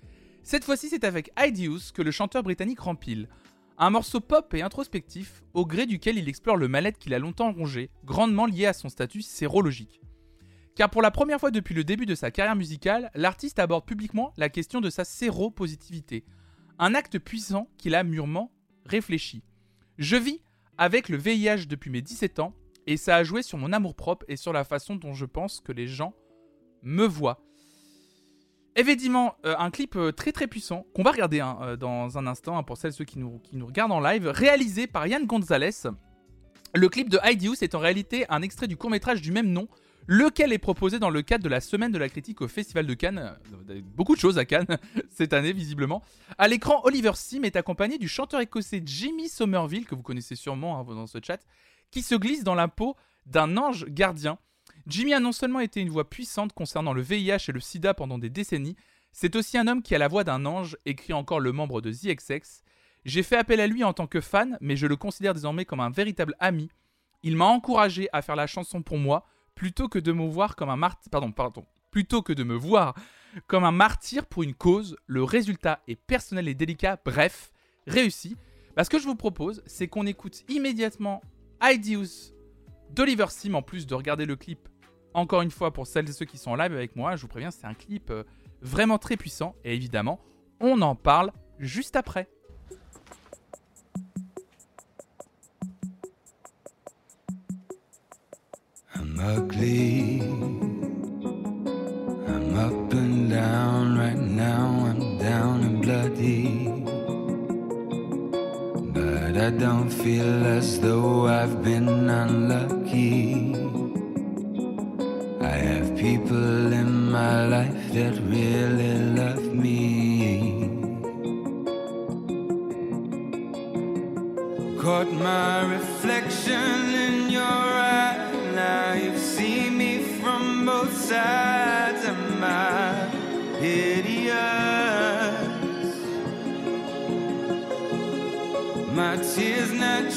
Cette fois-ci, c'est avec Ideus que le chanteur britannique rempile. Un morceau pop et introspectif, au gré duquel il explore le mal-être qu'il a longtemps rongé, grandement lié à son statut sérologique. Car pour la première fois depuis le début de sa carrière musicale, l'artiste aborde publiquement la question de sa séropositivité. Un acte puissant qu'il a mûrement réfléchi. Je vis avec le VIH depuis mes 17 ans et ça a joué sur mon amour-propre et sur la façon dont je pense que les gens me voient. Évidemment, euh, un clip euh, très très puissant qu'on va regarder hein, euh, dans un instant hein, pour celles ceux qui nous, qui nous regardent en live, réalisé par Yann Gonzalez. Le clip de Ideus est en réalité un extrait du court-métrage du même nom, lequel est proposé dans le cadre de la semaine de la critique au Festival de Cannes. Beaucoup de choses à Cannes cette année, visiblement. À l'écran, Oliver Sim est accompagné du chanteur écossais Jimmy Somerville, que vous connaissez sûrement hein, dans ce chat, qui se glisse dans la peau d'un ange gardien. Jimmy a non seulement été une voix puissante concernant le VIH et le sida pendant des décennies, c'est aussi un homme qui a la voix d'un ange, écrit encore le membre de The XX. J'ai fait appel à lui en tant que fan, mais je le considère désormais comme un véritable ami. Il m'a encouragé à faire la chanson pour moi, plutôt que de me voir comme un martyr. Pardon. Plutôt que de me voir comme un martyr pour une cause, le résultat est personnel et délicat, bref, réussi. Bah, ce que je vous propose, c'est qu'on écoute immédiatement Ideus d'Oliver Sim, en plus de regarder le clip encore une fois, pour celles et ceux qui sont en live avec moi, je vous préviens, c'est un clip euh, vraiment très puissant. Et évidemment, on en parle juste après. Ugly. I'm up and down right now. I'm down and bloody. But I don't feel as though I've been unlucky. I have people in my life that really love me. Caught my reflection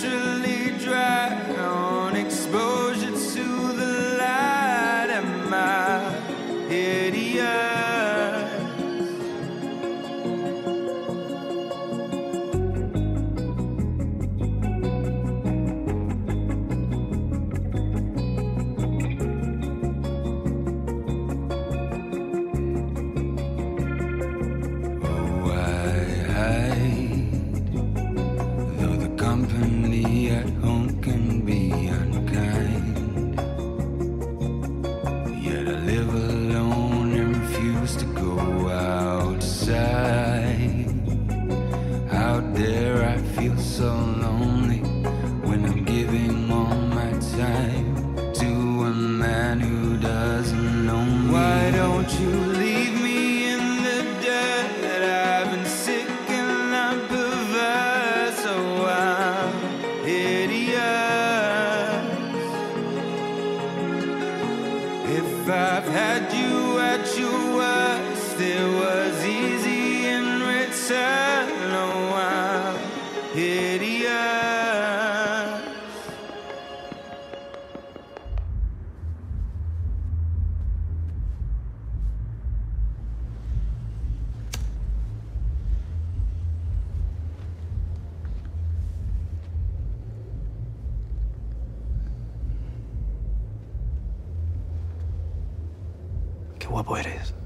这里 to what boy it is.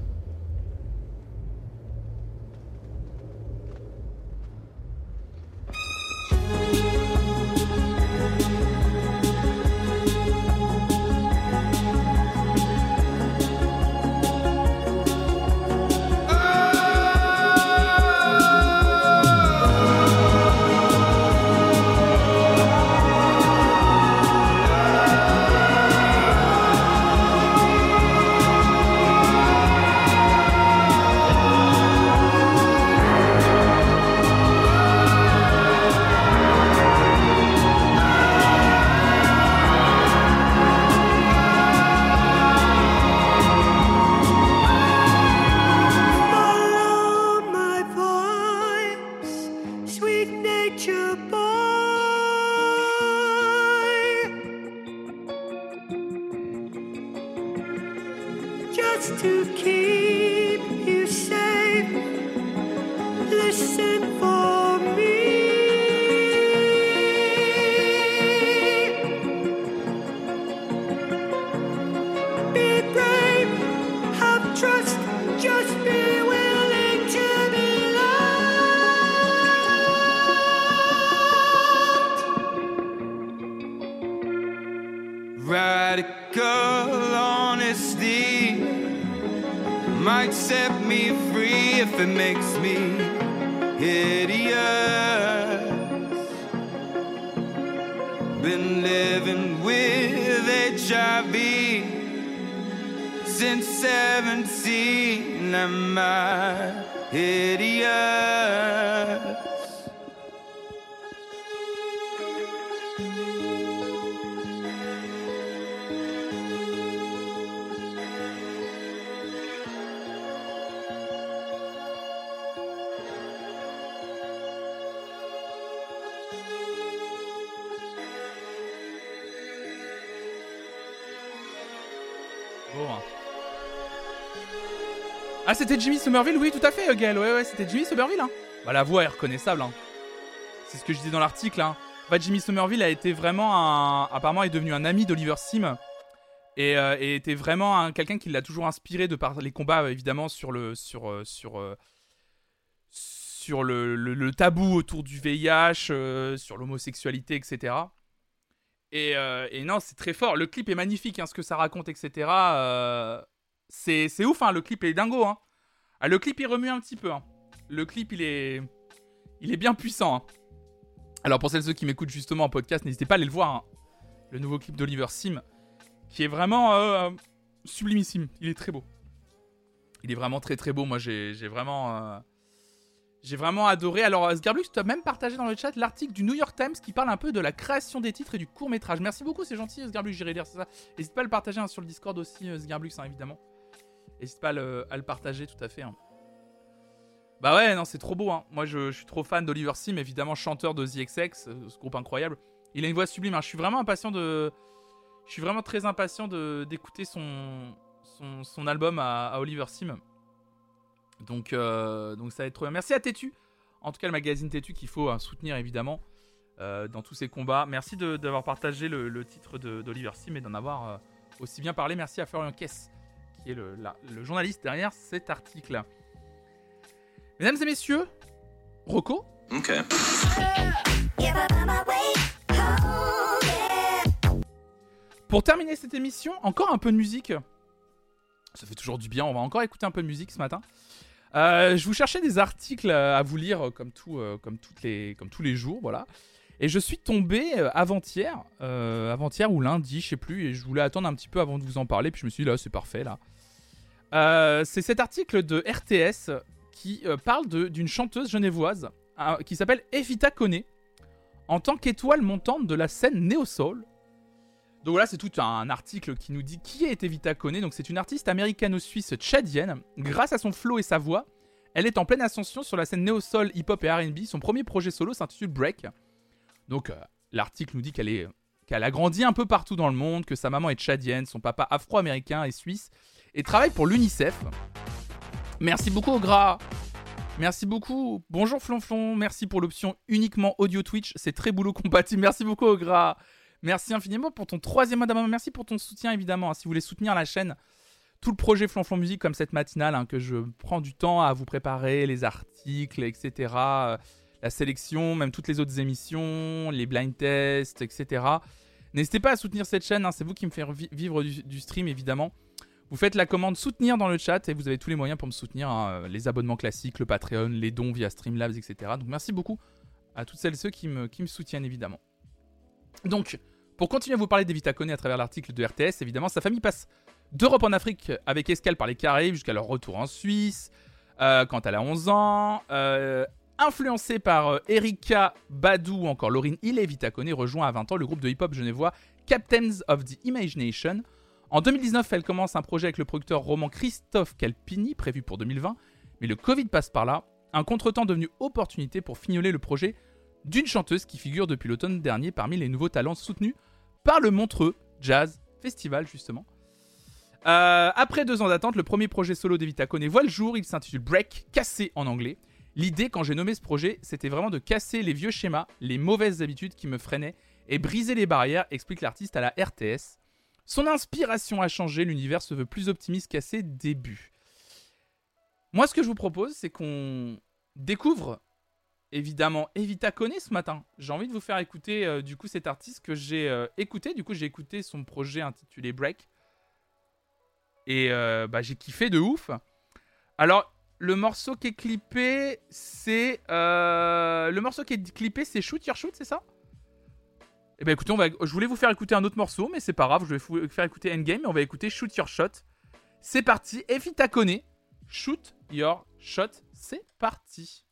C'était Jimmy Somerville Oui, tout à fait, Gaël. Ouais, ouais, c'était Jimmy Somerville. Hein. Bah, la voix est reconnaissable. Hein. C'est ce que je disais dans l'article. Hein. Jimmy Somerville a été vraiment un. Apparemment, est devenu un ami d'Oliver Sim. Et, euh, était vraiment un- quelqu'un qui l'a toujours inspiré de par les combats, évidemment, sur le. Sur, euh, sur, euh, sur le, le- tabou autour du VIH, sur l'homosexualité, etc. Et, et non, c'est très fort. Le clip est magnifique, ce que ça raconte, etc. C'est ouf, le clip est dingo. Hein. Ah, le clip, il remue un petit peu. hein. Le clip, il est, il est bien puissant. hein. Alors, pour celles et ceux qui m'écoutent justement en podcast, n'hésitez pas à aller le voir. hein. Le nouveau clip d'Oliver Sim, qui est vraiment euh, sublimissime. Il est très beau. Il est vraiment très très beau. Moi, j'ai vraiment... euh, j'ai vraiment adoré. Alors, euh, Sgarblux, tu as même partagé dans le chat l'article du New York Times qui parle un peu de la création des titres et du court métrage. Merci beaucoup, c'est gentil, Sgarblux, j'irai lire ça. N'hésite pas à le partager sur le Discord aussi, Sgarblux, évidemment. N'hésite pas à le, le partager, tout à fait. hein. Bah ouais, non, c'est trop beau. Hein. Moi, je, suis trop fan d'Oliver Sim, évidemment, chanteur de The XX, euh, ce groupe incroyable. Il a une voix sublime. hein. Je suis vraiment impatient de. Je suis vraiment très impatient d'écouter son, son album à, Oliver Sim. Donc euh, donc ça va être trop bien. Merci à Tétu. En tout cas, le magazine Tétu qu'il faut soutenir évidemment euh, dans tous ces combats. Merci d'avoir partagé le, titre d'Oliver Sim et d'en avoir aussi bien parlé. Merci à Florian Kess, qui est le, la- le journaliste derrière cet article. Mesdames et messieurs, Rocco, Ok. Pour terminer cette émission, encore un peu de musique. Ça fait toujours du bien, on va encore écouter un peu de musique ce matin. Euh, je vous cherchais des articles à vous lire euh, comme, tout, euh, comme, toutes les, comme tous les jours, voilà. Et je suis tombé euh, avant-hier, euh, avant-hier ou lundi, je sais plus, et je voulais attendre un petit peu avant de vous en parler, puis je me suis dit là, c'est parfait là. Euh, c'est cet article de RTS qui parle d'une chanteuse genevoise qui s'appelle Evita Kone, en tant qu'étoile montante de la scène néo-soul. Donc voilà, c'est tout un article qui nous dit qui est Evita Kone. Donc c'est une artiste américano-suisse tchadienne. Grâce à son flow et sa voix, elle est en pleine ascension sur la scène néo-soul, hip-hop et R&B. Son premier projet solo s'intitule Break. Donc euh, l'article nous dit qu'elle est qu'elle a grandi un peu partout dans le monde, que sa maman est tchadienne, son papa afro-américain et suisse, et travaille pour l'UNICEF. Merci beaucoup au gras. Merci beaucoup. Bonjour Flonflon. Merci pour l'option uniquement audio Twitch. C'est très boulot compatible. Merci beaucoup au gras. Merci infiniment pour ton troisième abonnement. Merci pour ton soutien, évidemment. hein. Si vous voulez soutenir la chaîne, tout le projet Flonflon Musique, comme cette matinale, hein, que je prends du temps à vous préparer, les articles, etc. euh, la sélection, même toutes les autres émissions, les blind tests, etc. N'hésitez pas à soutenir cette chaîne. hein. C'est vous qui me faites vi- vivre du, stream, évidemment. Vous faites la commande soutenir dans le chat et vous avez tous les moyens pour me soutenir. hein, les abonnements classiques, le Patreon, les dons via Streamlabs, etc. Donc merci beaucoup à toutes celles et ceux qui me, soutiennent, évidemment. Donc, pour continuer à vous parler d'Evita Kone à travers l'article de RTS, évidemment, sa famille passe d'Europe en Afrique avec escale par les Caraïbes jusqu'à leur retour en Suisse, euh, quand elle a 11 ans. Euh, influencée par euh, Erika Badu ou encore Laurine Hill, Evita rejoint à 20 ans le groupe de hip-hop genevois Captains of the Imagination. En 2019, elle commence un projet avec le producteur roman Christophe Calpini, prévu pour 2020, mais le Covid passe par là, un contretemps devenu opportunité pour fignoler le projet d'une chanteuse qui figure depuis l'automne dernier parmi les nouveaux talents soutenus par le Montreux Jazz Festival, justement. Euh, après deux ans d'attente, le premier projet solo d'Evita Kone voit le jour. Il s'intitule Break, cassé en anglais. L'idée, quand j'ai nommé ce projet, c'était vraiment de casser les vieux schémas, les mauvaises habitudes qui me freinaient et briser les barrières, explique l'artiste à la RTS. Son inspiration a changé, l'univers se veut plus optimiste qu'à ses débuts. Moi, ce que je vous propose, c'est qu'on découvre évidemment Evita Kone ce matin. J'ai envie de vous faire écouter euh, du coup cet artiste que j'ai euh, écouté. Du coup, j'ai écouté son projet intitulé Break. Et euh, bah, j'ai kiffé de ouf. Alors, le morceau qui est clippé, c'est. le morceau qui est clippé, c'est Shoot Your Shoot, c'est ça? Eh ben écoutez, on je voulais vous faire écouter un autre morceau, mais c'est pas grave, je vais vous faire écouter Endgame, mais on va écouter Shoot Your Shot. C'est parti, Evita Kone, Shoot Your Shot, c'est parti.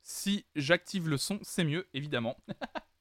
Si j'active le son, c'est mieux, évidemment.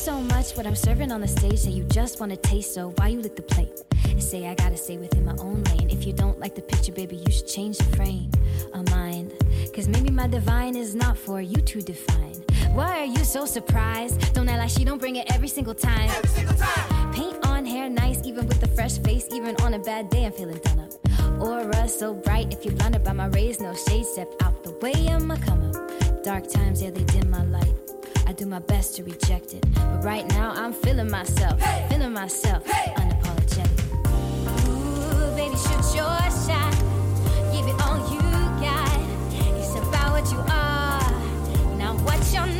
so much what I'm serving on the stage that you just wanna taste. So why you lick the plate? And say I gotta stay within my own lane. If you don't like the picture, baby, you should change the frame of mind. Cause maybe my divine is not for you to define. Why are you so surprised? Don't act like she don't bring it every single time. Every single time. Paint on hair nice, even with a fresh face, even on a bad day, I'm feeling done up. Aura so bright, if you're blinded by my rays, no shade, step out the way, I'ma come up. Dark times, yeah, they dim my light. Do my best to reject it. But right now, I'm feeling myself, hey. feeling myself, hey. unapologetic. Ooh, baby, shoot your shot. Give it all you got. It's about what you are, not what you're not.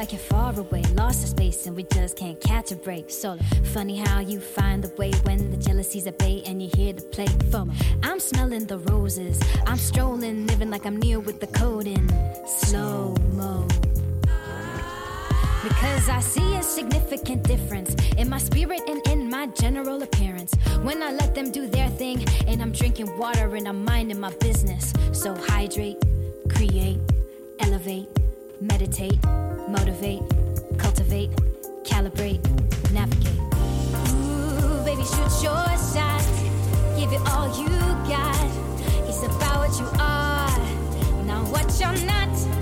Like you're far away, lost in space, and we just can't catch a break. So funny how you find the way when the jealousy's at bay and you hear the play. FOMO. I'm smelling the roses, I'm strolling, living like I'm near with the code in slow mo. Because I see a significant difference in my spirit and in my general appearance. When I let them do their thing, and I'm drinking water and I'm minding my business. So hydrate, create, elevate, meditate, motivate, cultivate, calibrate, navigate. Ooh, baby, shoot your shot. Give it all you got. It's about what you are, not what you're not.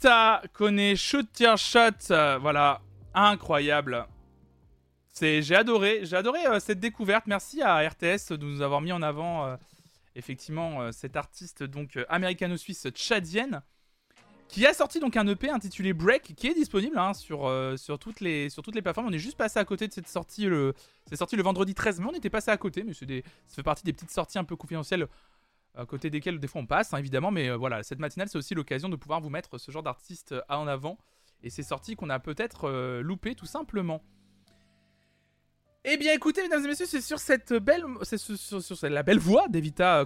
Evita connaît Shoot Your Shot. euh, voilà, incroyable. C'est, j'ai adoré, j'ai adoré euh, cette découverte. Merci à RTS de nous avoir mis en avant euh, effectivement euh, cette artiste donc euh, américano-suisse tchadienne qui a sorti donc un EP intitulé Break, qui est disponible hein, sur, sur, toutes les, sur toutes les plateformes. On est juste passé à côté de cette sortie, le, c'est sorti le vendredi 13 mai, on était passé à côté, mais des, ça fait partie des petites sorties un peu confidentielles à côté desquelles des fois on passe, hein, évidemment, mais euh, voilà, cette matinale c'est aussi l'occasion de pouvoir vous mettre ce genre d'artiste à en avant, et ces sorties qu'on a peut-être euh, loupées tout simplement. Eh bien écoutez, mesdames et messieurs, c'est sur cette belle, c'est sur, la belle voix d'Evita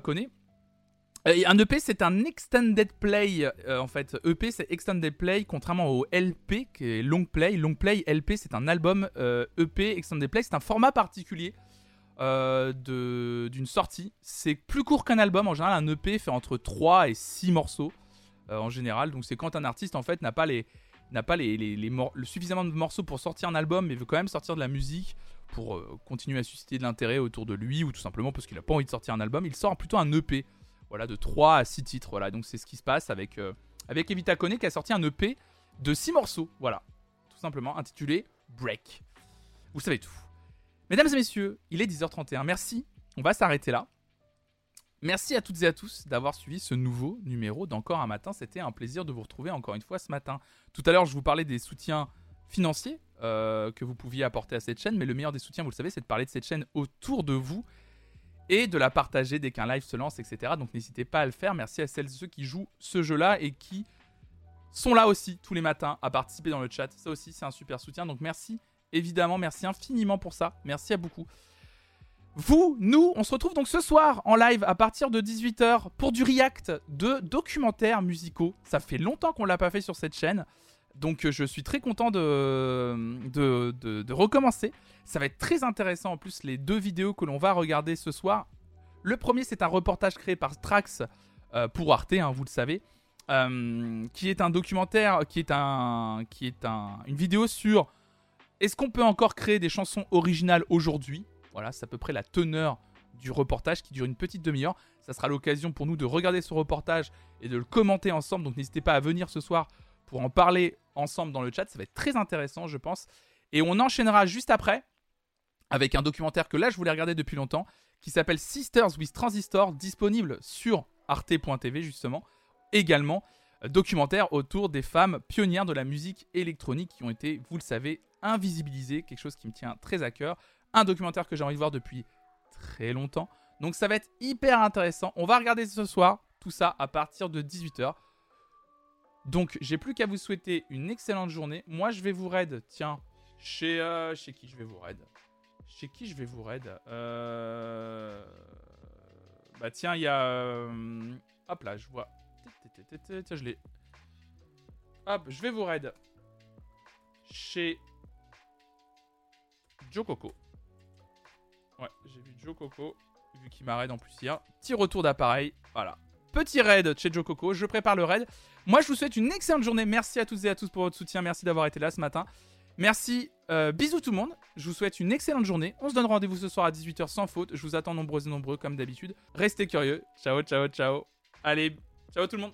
euh, un EP, c'est un extended play. Euh, en fait, EP, c'est extended play, contrairement au LP, qui est long play. Long play, LP, c'est un album. EP, euh, extended play, c'est un format particulier d'une sortie. C'est plus court qu'un album. En général, un EP fait entre 3 et 6 morceaux. en général, donc c'est quand un artiste en fait n'a pas les n'a pas les, les, le suffisamment de morceaux pour sortir un album, mais veut quand même sortir de la musique pour continuer à susciter de l'intérêt autour de lui, ou tout simplement parce qu'il n'a pas envie de sortir un album, il sort plutôt un EP voilà, de 3 à 6 titres. Voilà, donc c'est ce qui se passe avec, euh, avec Evita Kone qui a sorti un EP de 6 morceaux. Voilà, tout simplement intitulé Break. Vous savez tout. Mesdames et messieurs, il est 10h31. Merci, on va s'arrêter là. Merci à toutes et à tous d'avoir suivi ce nouveau numéro d'Encore un matin. C'était un plaisir de vous retrouver encore une fois ce matin. Tout à l'heure, je vous parlais des soutiens financiers euh, que vous pouviez apporter à cette chaîne, mais le meilleur des soutiens, vous le savez, c'est de parler de cette chaîne autour de vous et de la partager dès qu'un live se lance, etc. Donc n'hésitez pas à le faire. Merci à celles et ceux qui jouent ce jeu-là et qui sont là aussi tous les matins à participer dans le chat. Ça aussi, c'est un super soutien. Donc merci, évidemment, merci infiniment pour ça. Merci à beaucoup. Vous, nous, on se retrouve donc ce soir en live à partir de 18h pour du react de documentaires musicaux. Ça fait longtemps qu'on l'a pas fait sur cette chaîne. Donc euh, je suis très content de, recommencer. Ça va être très intéressant en plus les deux vidéos que l'on va regarder ce soir. Le premier c'est un reportage créé par Strax euh, pour Arte, hein, vous le savez, euh, qui est un documentaire, qui est, un, qui est un, une vidéo sur est-ce qu'on peut encore créer des chansons originales aujourd'hui? Voilà, c'est à peu près la teneur du reportage qui dure une petite demi-heure. Ça sera l'occasion pour nous de regarder ce reportage et de le commenter ensemble. Donc n'hésitez pas à venir ce soir pour en parler ensemble dans le chat. Ça va être très intéressant, je pense. Et on enchaînera juste après avec un documentaire que là, je voulais regarder depuis longtemps, qui s'appelle Sisters with Transistor, disponible sur arte.tv justement. Également, documentaire autour des femmes pionnières de la musique électronique qui ont été, vous le savez, invisibilisées, quelque chose qui me tient très à cœur. Un documentaire que j'ai envie de voir depuis très longtemps. Donc ça va être hyper intéressant. On va regarder ce soir tout ça à partir de 18h. Donc, j'ai plus qu'à vous souhaiter une excellente journée. Moi, je vais vous raid. Tiens, chez, euh, chez qui je vais vous raid? Chez qui je vais vous raid? Euh... Bah, tiens, il y a. Euh, hop là, je vois. Tiens, je l'ai. Hop, je vais vous raid. Chez. Joe. Ouais, j'ai vu Joe Coco. Vu qu'il m'a raid en plus hier. Petit retour d'appareil. Voilà. Petit raid chez Joe Coco. Je prépare le raid. Moi, je vous souhaite une excellente journée. Merci à toutes et à tous pour votre soutien. Merci d'avoir été là ce matin. Merci. Euh, bisous tout le monde. Je vous souhaite une excellente journée. On se donne rendez-vous ce soir à 18h sans faute. Je vous attends nombreux et nombreux comme d'habitude. Restez curieux. Ciao, ciao, ciao. Allez, ciao tout le monde.